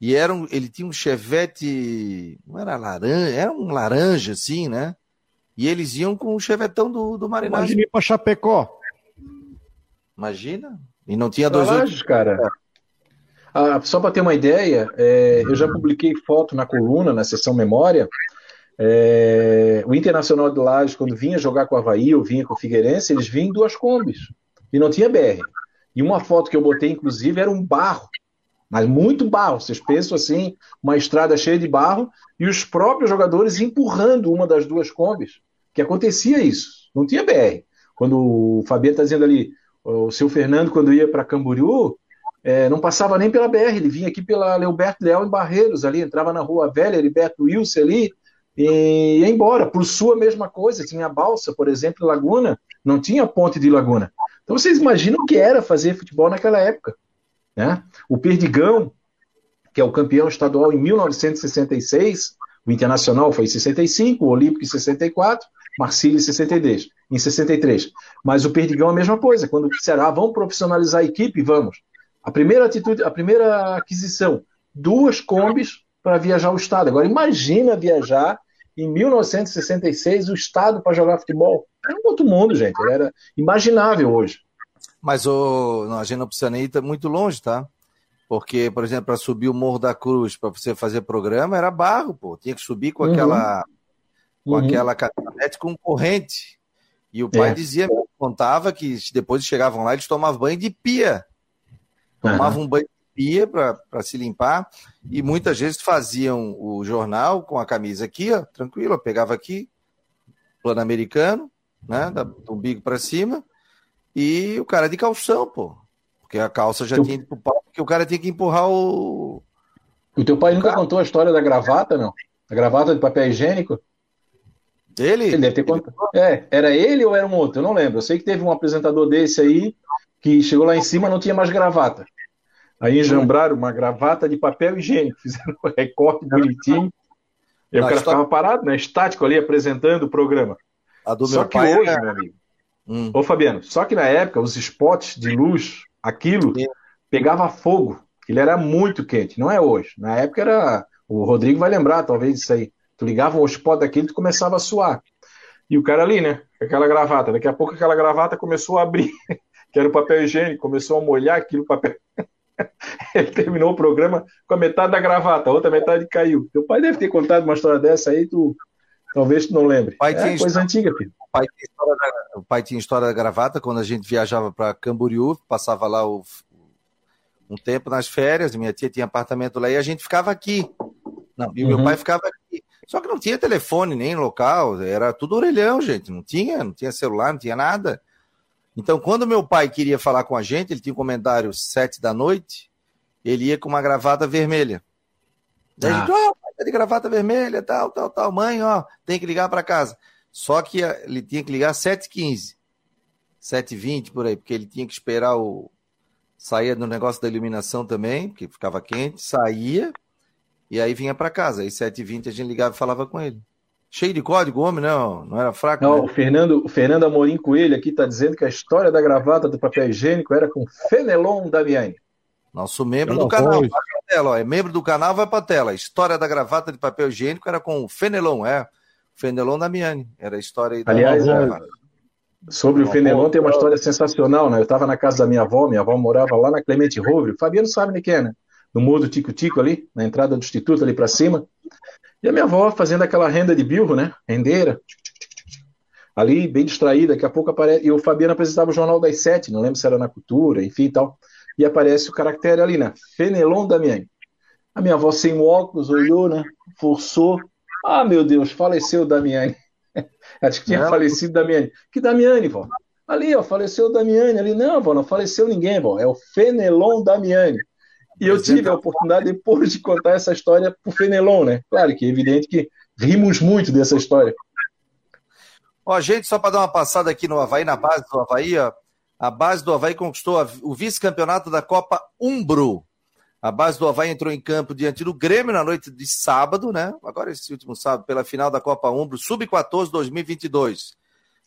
E era um, ele tinha um chevette, não era laranja, era um laranja assim, né? E eles iam com o chevetão do, do Inácio. Imagina ir pra Chapecó. Imagina. E não tinha dois outros. cara. Ah, só para ter uma ideia, é, eu já publiquei foto na coluna, na seção Memória. É, o Internacional de Lages, quando vinha jogar com o Havaí ou vinha com o Figueirense, eles vinham em duas combis. E não tinha BR. E uma foto que eu botei, inclusive, era um barro. Mas muito barro. Vocês pensam assim, uma estrada cheia de barro e os próprios jogadores empurrando uma das duas combis. Que acontecia isso. Não tinha BR. Quando o Fabiano está dizendo ali, o seu Fernando, quando ia para Camboriú, é, não passava nem pela BR, ele vinha aqui pela Leoberto Leal em Barreiros, ali, entrava na Rua Velha, Heriberto Wilson ali, e ia embora. Por Sul, a mesma coisa, tinha balsa, por exemplo, Laguna, não tinha ponte de Laguna. Então vocês imaginam o que era fazer futebol naquela época. Né? O Perdigão, que é o campeão estadual em 1966, o Internacional foi em 65, o Olímpico em 64, Marcílio em 63, em 63. Mas o Perdigão é a mesma coisa. Quando ah, vamos profissionalizar a equipe, vamos. A primeira atitude, a primeira aquisição, duas combis para viajar o estado. Agora imagina viajar em 1966 o estado para jogar futebol. Era um outro mundo, gente. Era imaginável hoje. Mas o, a gente não precisa nem ir muito longe, tá? Porque, por exemplo, para subir o Morro da Cruz, para você fazer programa, era barro, pô. Tinha que subir com aquela uhum. com aquela caminhonete com corrente. E o pai é. dizia, contava que depois chegavam lá, eles tomavam banho de pia tomavam um banho de pia para se limpar e muitas vezes faziam o jornal com a camisa aqui, ó, tranquilo, pegava aqui, plano americano, né, do umbigo para cima, e o cara de calção, pô, porque a calça já tinha ido pro pau, porque o cara tinha que empurrar o. O teu pai o nunca carro. contou a história da gravata, não? A gravata de papel higiênico? Ele? Ele deve ter contado. É, era ele ou era um outro? Eu não lembro. Eu sei que teve um apresentador desse aí que chegou lá em cima não tinha mais gravata. Aí enjambraram uma gravata de papel higiênico, fizeram um recorte bonitinho. E o cara ficava parado, né, estático ali, apresentando o programa. A do só meu que pai hoje, era- meu amigo. Hum. Ô, Fabiano, só que na época, os spots de luz, aquilo Sim. pegava fogo. Ele era muito quente. Não é hoje. Na época era. O Rodrigo vai lembrar, talvez, disso aí. Tu ligava um spot daquele e tu começava a suar. E o cara ali, né? Aquela gravata. Daqui a pouco aquela gravata começou a abrir, que era o papel higiênico, começou a molhar aquilo papel. Ele terminou o programa com a metade da gravata, a outra metade caiu. Teu pai deve ter contado uma história dessa aí, tu talvez tu não lembre. Pai é coisa antiga, filho. O pai tinha história da, o pai tinha história da gravata quando a gente viajava para Camboriú, passava lá o- um tempo nas férias, minha tia tinha apartamento lá e a gente ficava aqui. Não, e o meu Uhum. pai ficava aqui. Só que não tinha telefone nem local, era tudo orelhão, gente. Não tinha, não tinha celular, não tinha nada. Então, quando meu pai queria falar com a gente, ele tinha um comentário sete da noite, ele ia com uma gravata vermelha. Daí a Ah. gente, ó, pai, tá de gravata vermelha, tal, tal, tal. Mãe, ó, tem que ligar para casa. Só que ele tinha que ligar 7h15, 7h20 por aí, porque ele tinha que esperar o. Saía do negócio da iluminação também, porque ficava quente, saía e aí vinha para casa. Aí 7h20 a gente ligava e falava com ele. Cheio de código, homem, não, não era fraco. Não, né? o Fernando, o Fernando Amorim Coelho aqui está dizendo que a história da gravata do papel higiênico era com Fenelon Damiani. Nosso membro do canal, vai pra tela, ó. É membro do canal, vai pra tela. História da gravata de papel higiênico era com o Fenelon, é. Fenelon Damiani. Era a história aí da Aliás, da é- gravata. Sobre o Fenelon tem uma história sensacional, né? Eu estava na casa da minha avó, minha avó morava lá na Clemente Rovre. O Fabiano sabe onde que é, né? No Morro do Tico Tico ali, na entrada do Instituto ali para cima. E a minha avó fazendo aquela renda de bilro, né? Rendeira. Ali, bem distraída, daqui a pouco aparece. E o Fabiano apresentava o Jornal das Sete, não lembro se era na cultura, enfim e tal. E aparece o caractere ali, né? Fenelon Damiani. A minha avó sem o óculos olhou, né? Forçou. Ah, meu Deus, faleceu o Damiani. Acho que tinha Não. falecido Damiani. Que Damiani, vó? Ali, ó, faleceu o Damiani. Ali, não, vó, não faleceu ninguém, vó. É o Fenelon Damiani. E eu tive a oportunidade depois de contar essa história pro Fenelon, né? Claro que é evidente que rimos muito dessa história. Ó, gente, só para dar uma passada aqui no Havaí, na base do Havaí, ó. A base do Havaí conquistou o vice-campeonato da Copa Umbro. A base do Havaí entrou em campo diante do Grêmio na noite de sábado, né? Agora, esse último sábado, pela final da Copa Umbro, Sub-14 2022.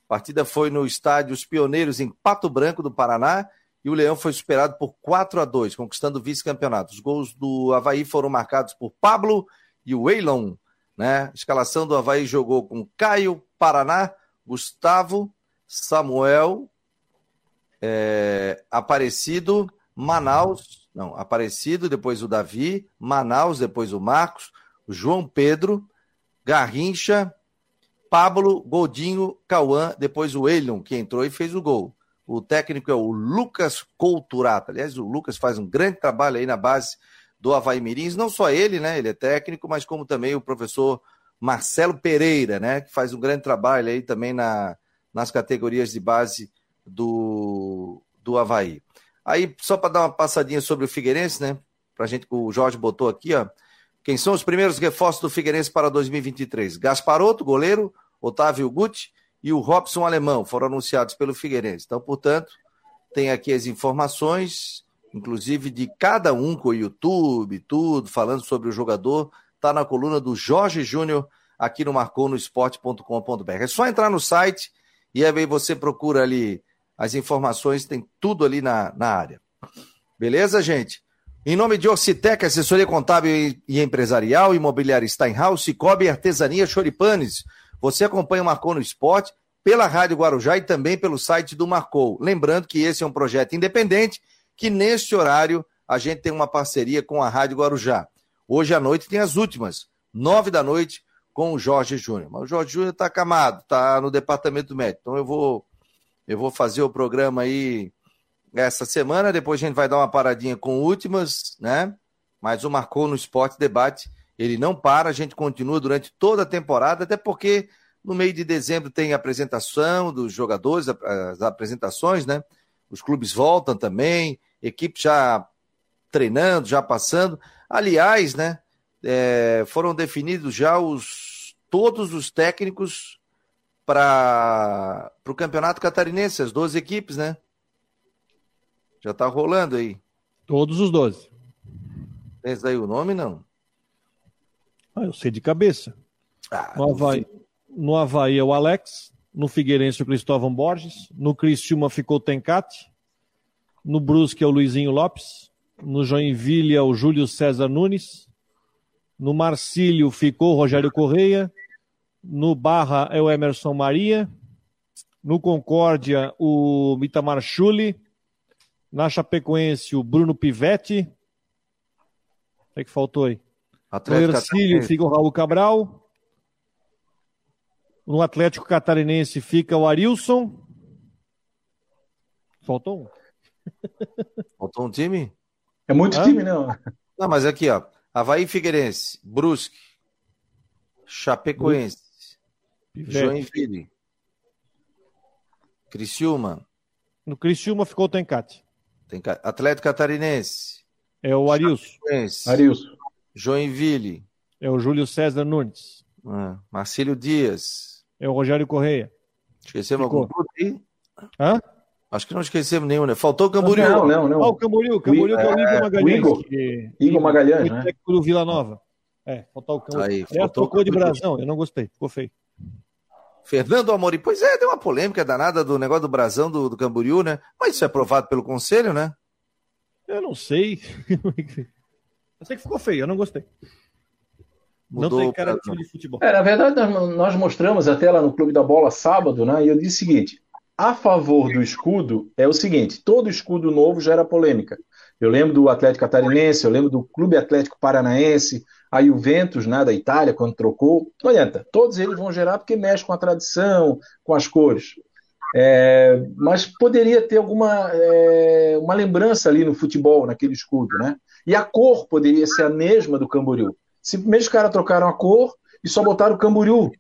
A partida foi no estádio Os Pioneiros, em Pato Branco, do Paraná, e o Leão foi superado por 4 a 2 conquistando o vice-campeonato. Os gols do Havaí foram marcados por Pablo e o Weilon. Né? A escalação do Havaí jogou com Caio, Paraná, Gustavo, Samuel, é, Aparecido, Manaus, não, Aparecido, depois o Davi, Manaus, depois o Marcos, João Pedro, Garrincha, Pablo, Godinho, Cauã, depois o Eilon, que entrou e fez o gol. O técnico é o Lucas Couturata. Aliás, o Lucas faz um grande trabalho aí na base do Havaí Mirins. Não só ele, né? Ele é técnico, mas como também o professor Marcelo Pereira, né? Que faz um grande trabalho aí também na, nas categorias de base do, do Havaí. Aí, só para dar uma passadinha sobre o Figueirense, né? Pra gente, o Jorge botou aqui, ó. Quem são os primeiros reforços do Figueirense para 2023? Gasparoto, goleiro, Otávio Guti e o Robson Alemão foram anunciados pelo Figueirense. Então, portanto, tem aqui as informações, inclusive de cada um com o YouTube, tudo, falando sobre o jogador. Está na coluna do Jorge Júnior aqui no marconosport.com.br. É só entrar no site e aí você procura ali as informações, tem tudo ali na, na área. Beleza, gente? Em nome de Orcitec, assessoria contábil e- empresarial, imobiliária Steinhaus, Cicobi e Artesania Choripanes. Você acompanha o Marcou no Esporte pela Rádio Guarujá e também pelo site do Marcou. Lembrando que esse é um projeto independente, que neste horário a gente tem uma parceria com a Rádio Guarujá. Hoje à noite tem as últimas, nove da noite, com o Jorge Júnior. Mas o Jorge Júnior está acamado, está no departamento médico. Então eu vou, eu vou fazer o programa aí essa semana, depois a gente vai dar uma paradinha com últimas, né? Mas o Marcou no Esporte Debate, ele não para, a gente continua durante toda a temporada, até porque no meio de dezembro tem apresentação dos jogadores, as apresentações, né? Os clubes voltam também, equipe já treinando, já passando. Aliás, né? é, foram definidos já os todos os técnicos para o campeonato catarinense, as 12 equipes, né? Já tá rolando aí. Todos os 12. Esse aí o nome, não? Ah, eu sei de cabeça. Ah, No Havaí, no Havaí é o Alex. No Figueirense, o Cristóvão Borges. No Criciúma ficou o Tencate. No Brusque é o Luizinho Lopes. No Joinville é o Júlio César Nunes. No Marcílio ficou o Rogério Correia. No Barra é o Emerson Maria. No Concórdia, o Itamar Chuli. Na Chapecoense, o Bruno Pivetti. O que faltou aí? Atlético no Ercílio fica o Raul Cabral. No Atlético Catarinense fica o Arilson. Faltou um. Faltou um time? É muito Hã? time, não. Não, mas aqui, ó. Havaí Figueirense, Brusque, Chapecoense. Joinville, Criciúma. No Criciúma ficou o Tencate. Tencate. Atlético Catarinense. É o Arilson. Arilson. Joinville. É o Júlio César Nunes. Ah, Marcílio Dias. É o Rogério Correia. Esquecemos ficou. algum clube aí? Hã? Acho que não esquecemos nenhum, né? Faltou o Camboriú. Não, não, não. Ah, o Camboriú. Camboriú que é o Igor Magalhães. Igor, que... Igor Magalhães, né? O Vila Nova. É, faltou o Camboriú. Aí, faltou tocou de brasão, eu não gostei, ficou feio. Fernando Amorim, pois é, deu uma polêmica danada do negócio do brasão do, do Camboriú, né? Mas isso é aprovado pelo conselho, né? Eu não sei. eu sei que ficou feio, eu não gostei. Mudou não tem cara de futebol. É, na verdade, nós, nós mostramos até lá no Clube da Bola sábado, né? E eu disse o seguinte: a favor do escudo é o seguinte: todo escudo novo gera polêmica. Eu lembro do Atlético Catarinense, eu lembro do Clube Atlético Paranaense, a Juventus, né, da Itália, quando trocou. Não adianta, todos eles vão gerar porque mexe com a tradição, com as cores. É, mas poderia ter alguma é, uma lembrança ali no futebol, naquele escudo, né? E a cor poderia ser a mesma do Camboriú. Simplesmente os caras trocaram a cor e só botaram o Camboriú.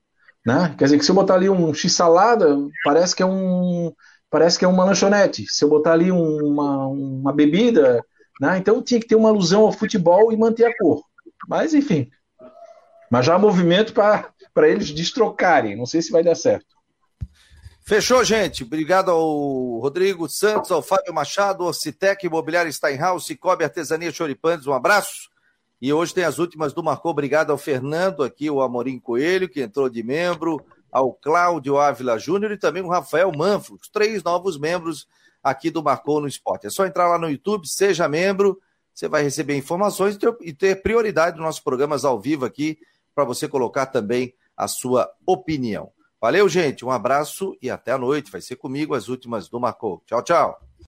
Né? Quer dizer que se eu botar ali um x-salada, parece que é um parece que é uma lanchonete. Se eu botar ali uma, uma bebida, né? então tinha que ter uma alusão ao futebol e manter a cor. Mas enfim. Mas já há movimento para eles destrocarem. Não sei se vai dar certo. Fechou, gente. Obrigado ao Rodrigo Santos, ao Fábio Machado, ao Citec Imobiliário Steinhaus, Cicobi Artesania Choripanes. Um abraço. E hoje tem as últimas do Marcou. Obrigado ao Fernando, aqui o Amorim Coelho, que entrou de membro, ao Cláudio Ávila Júnior e também o Rafael Manfro, três novos membros aqui do Marcou no Esporte. É só entrar lá no YouTube, seja membro, você vai receber informações e ter prioridade nos nossos programas ao vivo aqui, para você colocar também a sua opinião. Valeu, gente. Um abraço e até a noite. Vai ser comigo as últimas do Marcou. Tchau, tchau.